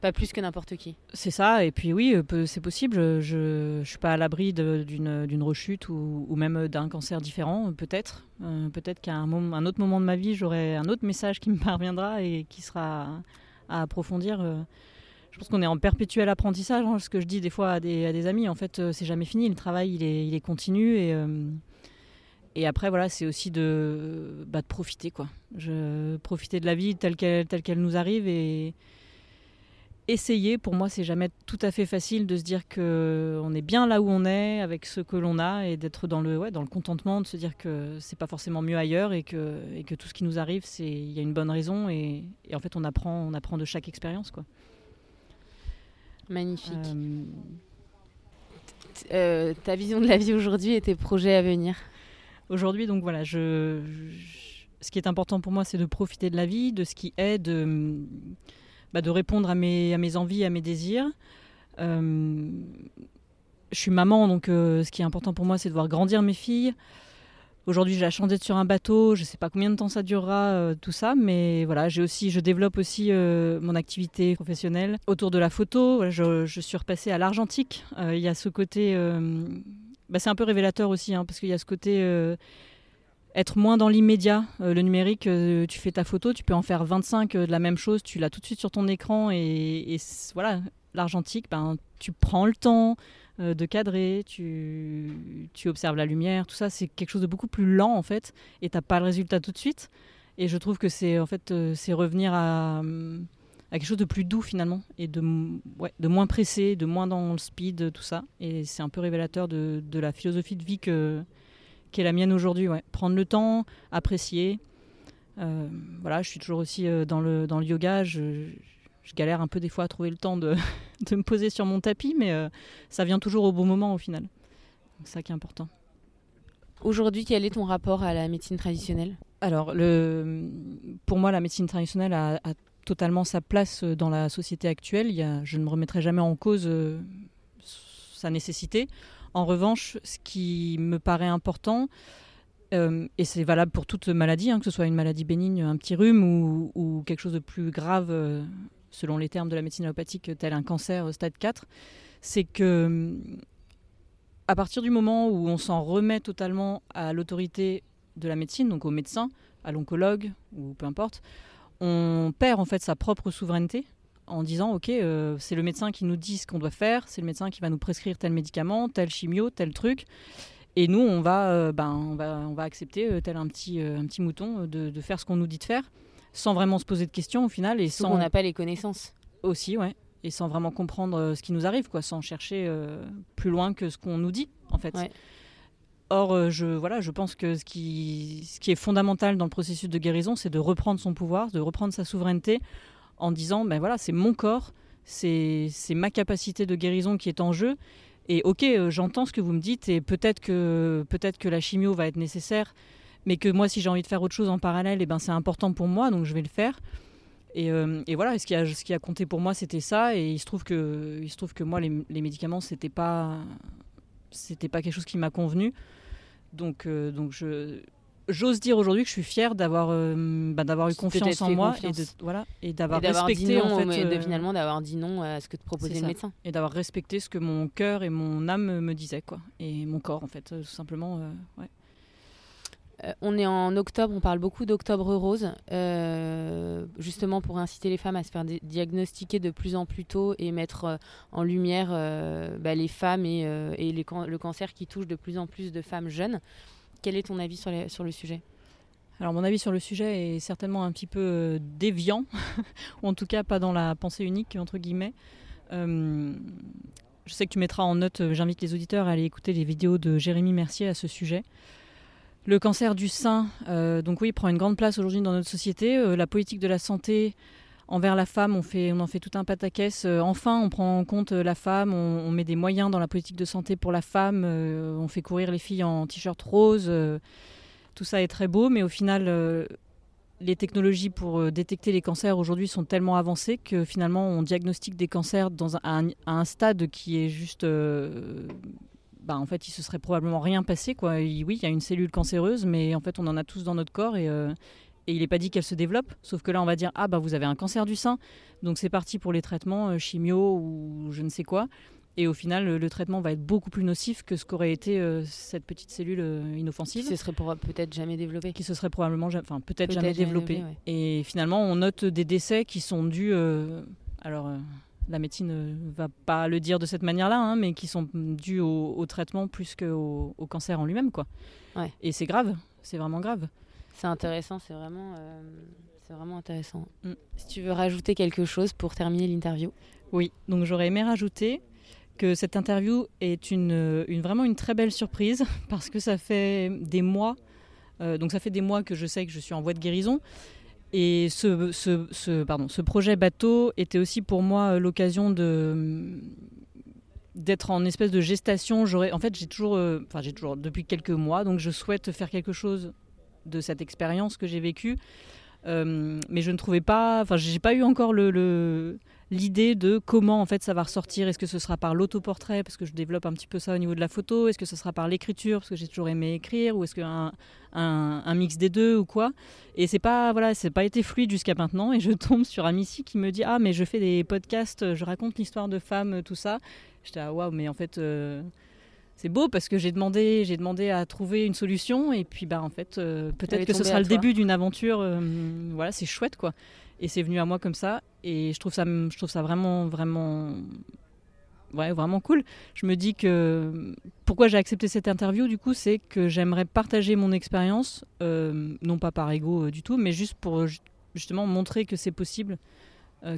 pas plus que n'importe qui? C'est ça, et puis oui, euh, c'est possible. Je ne suis pas à l'abri d'une rechute ou, même d'un cancer différent, peut-être. Euh, peut-être qu'à un, un, autre moment de ma vie, j'aurai un autre message qui me parviendra et qui sera à, approfondir. Euh, je pense qu'on est en perpétuel apprentissage. Hein, ce que je dis des fois à des, amis, en fait, c'est jamais fini. Le travail, il est, il est continu et. Et après, voilà, c'est aussi de, bah, de profiter, quoi. Je, profiter de la vie telle qu'elle, telle qu'elle nous arrive et, essayer, pour moi, c'est jamais tout à fait facile de se dire que on est bien là où on est avec ce que l'on a et d'être dans le ouais, dans le contentement, de se dire que c'est pas forcément mieux ailleurs et que et que tout ce qui nous arrive, c'est il y a une bonne raison et, en fait on apprend on apprend de chaque expérience quoi. Magnifique. Euh, euh, ta vision de la vie aujourd'hui et tes projets à venir? Aujourd'hui, donc voilà, je, ce qui est important pour moi, c'est de profiter de la vie, de ce qui est, de bah, répondre à mes, envies, à mes désirs. Euh, je suis maman, donc euh, ce qui est important pour moi, c'est de voir grandir mes filles. Aujourd'hui, j'ai la chance d'être sur un bateau. Je ne sais pas combien de temps ça durera, euh, tout ça, mais voilà, j'ai aussi, je développe aussi mon activité professionnelle autour de la photo. Je, je suis repassée à l'argentique. Il y a ce côté, bah, c'est un peu révélateur aussi, hein, parce qu'il y a ce côté être moins dans l'immédiat. Euh, le numérique, euh, tu fais ta photo, tu peux en faire 25 euh, de la même chose, tu l'as tout de suite sur ton écran et, voilà. l'argentique, ben, tu prends le temps de cadrer, tu, observes la lumière, tout ça, c'est quelque chose de beaucoup plus lent en fait, et t'as pas le résultat tout de suite. Et je trouve que c'est en fait c'est revenir à, à, quelque chose de plus doux finalement et de, ouais, de moins pressé, de moins dans le speed, tout ça. Et c'est un peu révélateur de, de, la philosophie de vie que, qui est la mienne aujourd'hui. Ouais. Prendre le temps, apprécier. Euh, voilà, je suis toujours aussi euh, dans, le, dans le yoga. Je, je, galère un peu des fois à trouver le temps de, de me poser sur mon tapis, mais euh, ça vient toujours au bon moment au final. C'est ça qui est important. Aujourd'hui, quel est ton rapport à la médecine traditionnelle? Alors, le, pour moi, la médecine traditionnelle a, a, totalement sa place dans la société actuelle. Je ne me remettrai jamais en cause sa nécessité. En revanche, ce qui me paraît important, euh, et c'est valable pour toute maladie, hein, que ce soit une maladie bénigne, un petit rhume ou, quelque chose de plus grave, euh, selon les termes de la médecine allopathique, tel un cancer stade 4, c'est que à partir du moment où on s'en remet totalement à l'autorité de la médecine, donc au médecin, à l'oncologue ou peu importe, on perd en fait sa propre souveraineté en disant ok euh, c'est le médecin qui nous dit ce qu'on doit faire, c'est le médecin qui va nous prescrire tel médicament, tel chimio, tel truc. Et nous, on va, euh, ben, on va, on va accepter, euh, tel un petit, un petit mouton, de, de faire ce qu'on nous dit de faire, sans vraiment se poser de questions au final. Et sans... On n'a pas les connaissances. Aussi, ouais. Et sans vraiment comprendre ce qui nous arrive, quoi, sans chercher plus loin que ce qu'on nous dit, en fait. Ouais. Or, je, voilà, je pense que ce qui, est fondamental dans le processus de guérison, c'est de reprendre son pouvoir, de reprendre sa souveraineté en disant ben voilà, c'est mon corps, c'est ma capacité de guérison qui est en jeu. Et ok, euh, j'entends ce que vous me dites et peut-être que, la chimio va être nécessaire, mais que moi, si j'ai envie de faire autre chose en parallèle, et eh ben, c'est important pour moi, donc je vais le faire. Et, euh, voilà, ce, qui a, compté pour moi, c'était ça. Et il se trouve que, il se trouve que moi, les, les médicaments, c'était pas, c'était pas quelque chose qui m'a convenu. Donc, euh, donc je, j'ose dire aujourd'hui que je suis fière d'avoir euh, bah, d'avoir eu confiance en moi confiance. et de voilà et d'avoir respecté non, en fait, euh, de, finalement d'avoir dit non à ce que te proposait le médecin et d'avoir respecté ce que mon cœur et mon âme me disaient quoi et mon corps en fait tout simplement euh, ouais. Euh, on est en octobre, on parle beaucoup d'octobre rose, euh, justement pour inciter les femmes à se faire diagnostiquer de plus en plus tôt et mettre euh, en lumière bah, les femmes et, le cancer qui touche de plus en plus de femmes jeunes. Quel est ton avis sur, sur le sujet? Alors mon avis sur le sujet est certainement un petit peu déviant, ou en tout cas pas dans la pensée unique entre guillemets. Je sais que tu mettras en note, j'invite les auditeurs à aller écouter les vidéos de Jérémy Mercier à ce sujet. Le cancer du sein, euh, donc oui, prend une grande place aujourd'hui dans notre société. Euh, la politique de la santé envers la femme, on, en fait tout un pataquès. Euh, enfin, on prend en compte la femme, on, met des moyens dans la politique de santé pour la femme, on fait courir les filles en t-shirt rose. Tout ça est très beau, mais au final, les technologies pour détecter les cancers aujourd'hui sont tellement avancées que finalement, on diagnostique des cancers dans un, un stade qui est juste. Bah, en fait, il se serait probablement rien passé. Quoi. oui, il y a une cellule cancéreuse, mais en fait, on en a tous dans notre corps et, et il n'est pas dit qu'elle se développe, sauf que là on va dire ah bah vous avez un cancer du sein, donc c'est parti pour les traitements euh, chimio ou je ne sais quoi. Et au final, le, le, traitement va être beaucoup plus nocif que ce qu'aurait été euh, cette petite cellule euh, inoffensive. Qui se serait peut-être jamais développée. Qui se serait probablement, enfin peut-être peut jamais, jamais développée. Ouais. Et finalement, on note des décès qui sont dus. Euh, alors, euh, la médecine ne va pas le dire de cette manière-là, hein, mais qui sont dus au, au traitement plus qu'au au cancer en lui-même, quoi. Ouais. Et c'est grave, c'est vraiment grave. C'est intéressant, c'est vraiment, euh, c'est vraiment intéressant. Mm. Si tu veux rajouter quelque chose pour terminer l'interview. Oui, donc j'aurais aimé rajouter que cette interview est une, une, vraiment une très belle surprise parce que ça fait des mois, euh, donc ça fait des mois que je sais que je suis en voie de guérison. Et ce, ce, ce, pardon, ce projet bateau était aussi pour moi l'occasion de d'être en espèce de gestation. J'aurais, en fait, j'ai toujours, enfin, euh, j'ai toujours depuis quelques mois, donc je souhaite faire quelque chose de cette expérience que j'ai vécue. Euh, mais je ne trouvais pas, enfin, j'ai pas eu encore le l'idée de comment en fait ça va ressortir. Est-ce que ce sera par l'autoportrait parce que je développe un petit peu ça au niveau de la photo? Est-ce que ce sera par l'écriture parce que j'ai toujours aimé écrire? Ou est-ce qu'un un, un, mix des deux ou quoi? Et c'est pas voilà, c'est pas été fluide jusqu'à maintenant. Et je tombe sur Amici qui me dit ah mais je fais des podcasts, je raconte l'histoire de femmes, tout ça. J'étais ah waouh mais en fait euh, c'est beau parce que j'ai demandé, j'ai demandé à trouver une solution et puis bah en fait euh, peut-être que ce sera le début d'une aventure. Euh, voilà, c'est chouette quoi. Et c'est venu à moi comme ça et je trouve ça, je trouve ça vraiment vraiment ouais, vraiment cool. Je me dis que pourquoi j'ai accepté cette interview, du coup, c'est que j'aimerais partager mon expérience, euh, non pas par ego du tout, mais juste pour justement montrer que c'est possible,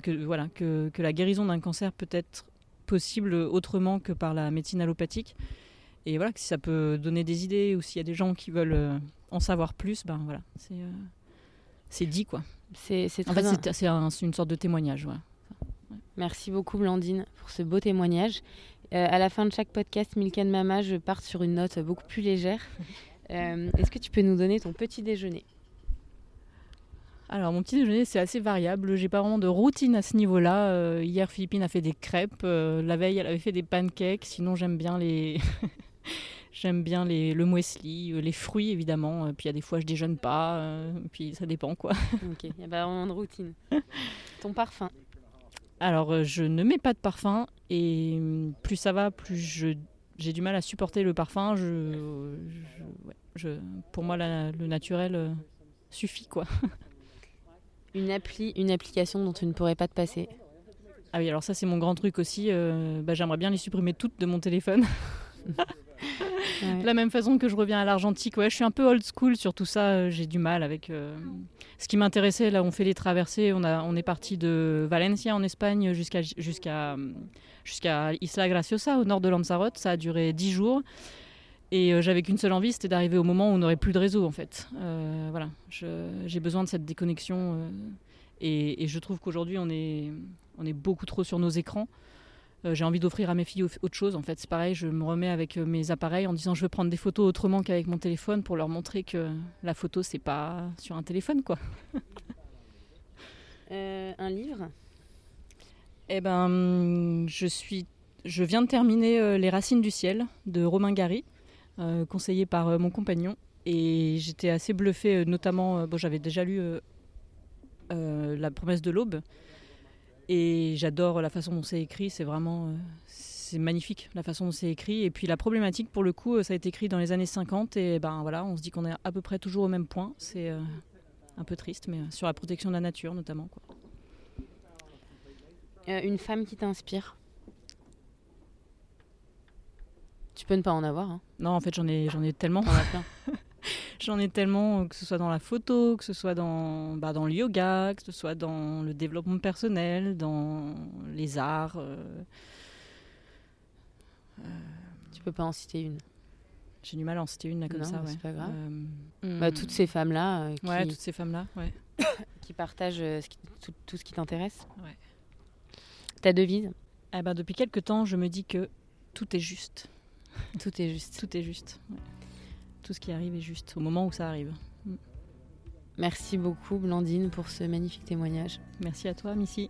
que, voilà, que, que, la guérison d'un cancer peut être possible autrement que par la médecine allopathique. Et voilà, si ça peut donner des idées ou s'il y a des gens qui veulent euh, en savoir plus, ben voilà, euh, c'est dit quoi. C'est en fait, c'est une sorte de témoignage. Merci beaucoup Blandine pour ce beau témoignage. Euh, à la fin de chaque podcast, Milkan Mama, je parte sur une note beaucoup plus légère. Est-ce que tu peux nous donner ton petit déjeuner? Alors mon petit déjeuner c'est assez variable, j'ai pas vraiment de routine à ce niveau-là. Euh, hier Philippine a fait des crêpes, euh, la veille elle avait fait des pancakes, sinon j'aime bien les j'aime bien les, le muesli, euh, les fruits évidemment, puis il y a des fois je déjeune pas, puis ça dépend quoi. ok, il y a pas vraiment de routine. Ton parfum? Alors je ne mets pas de parfum et hum, plus ça va, plus je j'ai du mal à supporter le parfum. Je, je, pour moi, le naturel suffit, quoi. Une appli, une application dont tu ne pourrais pas te passer? Ah oui, alors ça c'est mon grand truc aussi. Euh, bah, J'aimerais bien les supprimer toutes de mon téléphone. De la même façon que je reviens à l'argentique, ouais, je suis un peu old school sur tout ça. Euh, j'ai du mal avec. Euh, ce qui m'intéressait, là, on fait les traversées. On, a, on est parti de Valencia en Espagne jusqu'à Isla Graciosa au nord de Lanzarote. Ça a duré dix jours. Et euh, j'avais qu'une seule envie, c'était d'arriver au moment où on n'aurait plus de réseau en fait. Voilà, j'ai besoin de cette déconnexion. Euh, et, je trouve qu'aujourd'hui on est, on est beaucoup trop sur nos écrans. J'ai envie d'offrir à mes filles autre chose. En fait, c'est pareil, je me remets avec mes appareils en disant je veux prendre des photos autrement qu'avec mon téléphone pour leur montrer que la photo c'est pas sur un téléphone quoi. un livre? Eh ben, je suis, je viens de terminer Les Racines du ciel de Romain Gary. Euh, conseillé par euh, mon compagnon. Et j'étais assez bluffée, euh, notamment, bon, j'avais déjà lu La promesse de l'aube. Et j'adore la façon dont c'est écrit, c'est vraiment c'est magnifique la façon dont c'est écrit. Et puis la problématique, pour le coup, ça a été écrit dans les années 50 et ben voilà, on se dit qu'on est à peu près toujours au même point. C'est un peu triste, mais sur la protection de la nature notamment. Quoi. une femme qui t'inspire Tu peux ne pas en avoir. Hein. Non, en fait, j'en ai, j'en ai tellement. j'en ai tellement, que ce soit dans la photo, que ce soit dans, bah, dans le yoga, que ce soit dans le développement personnel, dans les arts. Euh... Euh... Tu peux pas en citer une J'ai du mal à en citer une là comme ça. C'est pas grave. Euh, bah, toutes ces femmes-là. Euh, ouais, toutes ces femmes-là, ouais. qui partagent tout, tout, ce qui t'intéresse. Ouais. Ta devise? Eh ben, Depuis quelques temps, je me dis que tout est juste. Tout est juste. Tout est juste. Tout ce qui arrive est juste au moment où ça arrive. Mm. Merci beaucoup Blandine pour ce magnifique témoignage. Merci à toi Missy.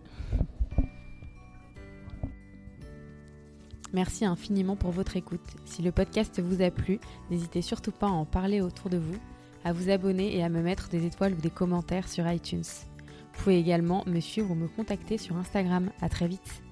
Merci infiniment pour votre écoute. Si le podcast vous a plu, n'hésitez surtout pas à en parler autour de vous, à vous abonner et à me mettre des étoiles ou des commentaires sur iTunes. Vous pouvez également me suivre ou me contacter sur Instagram. À très vite.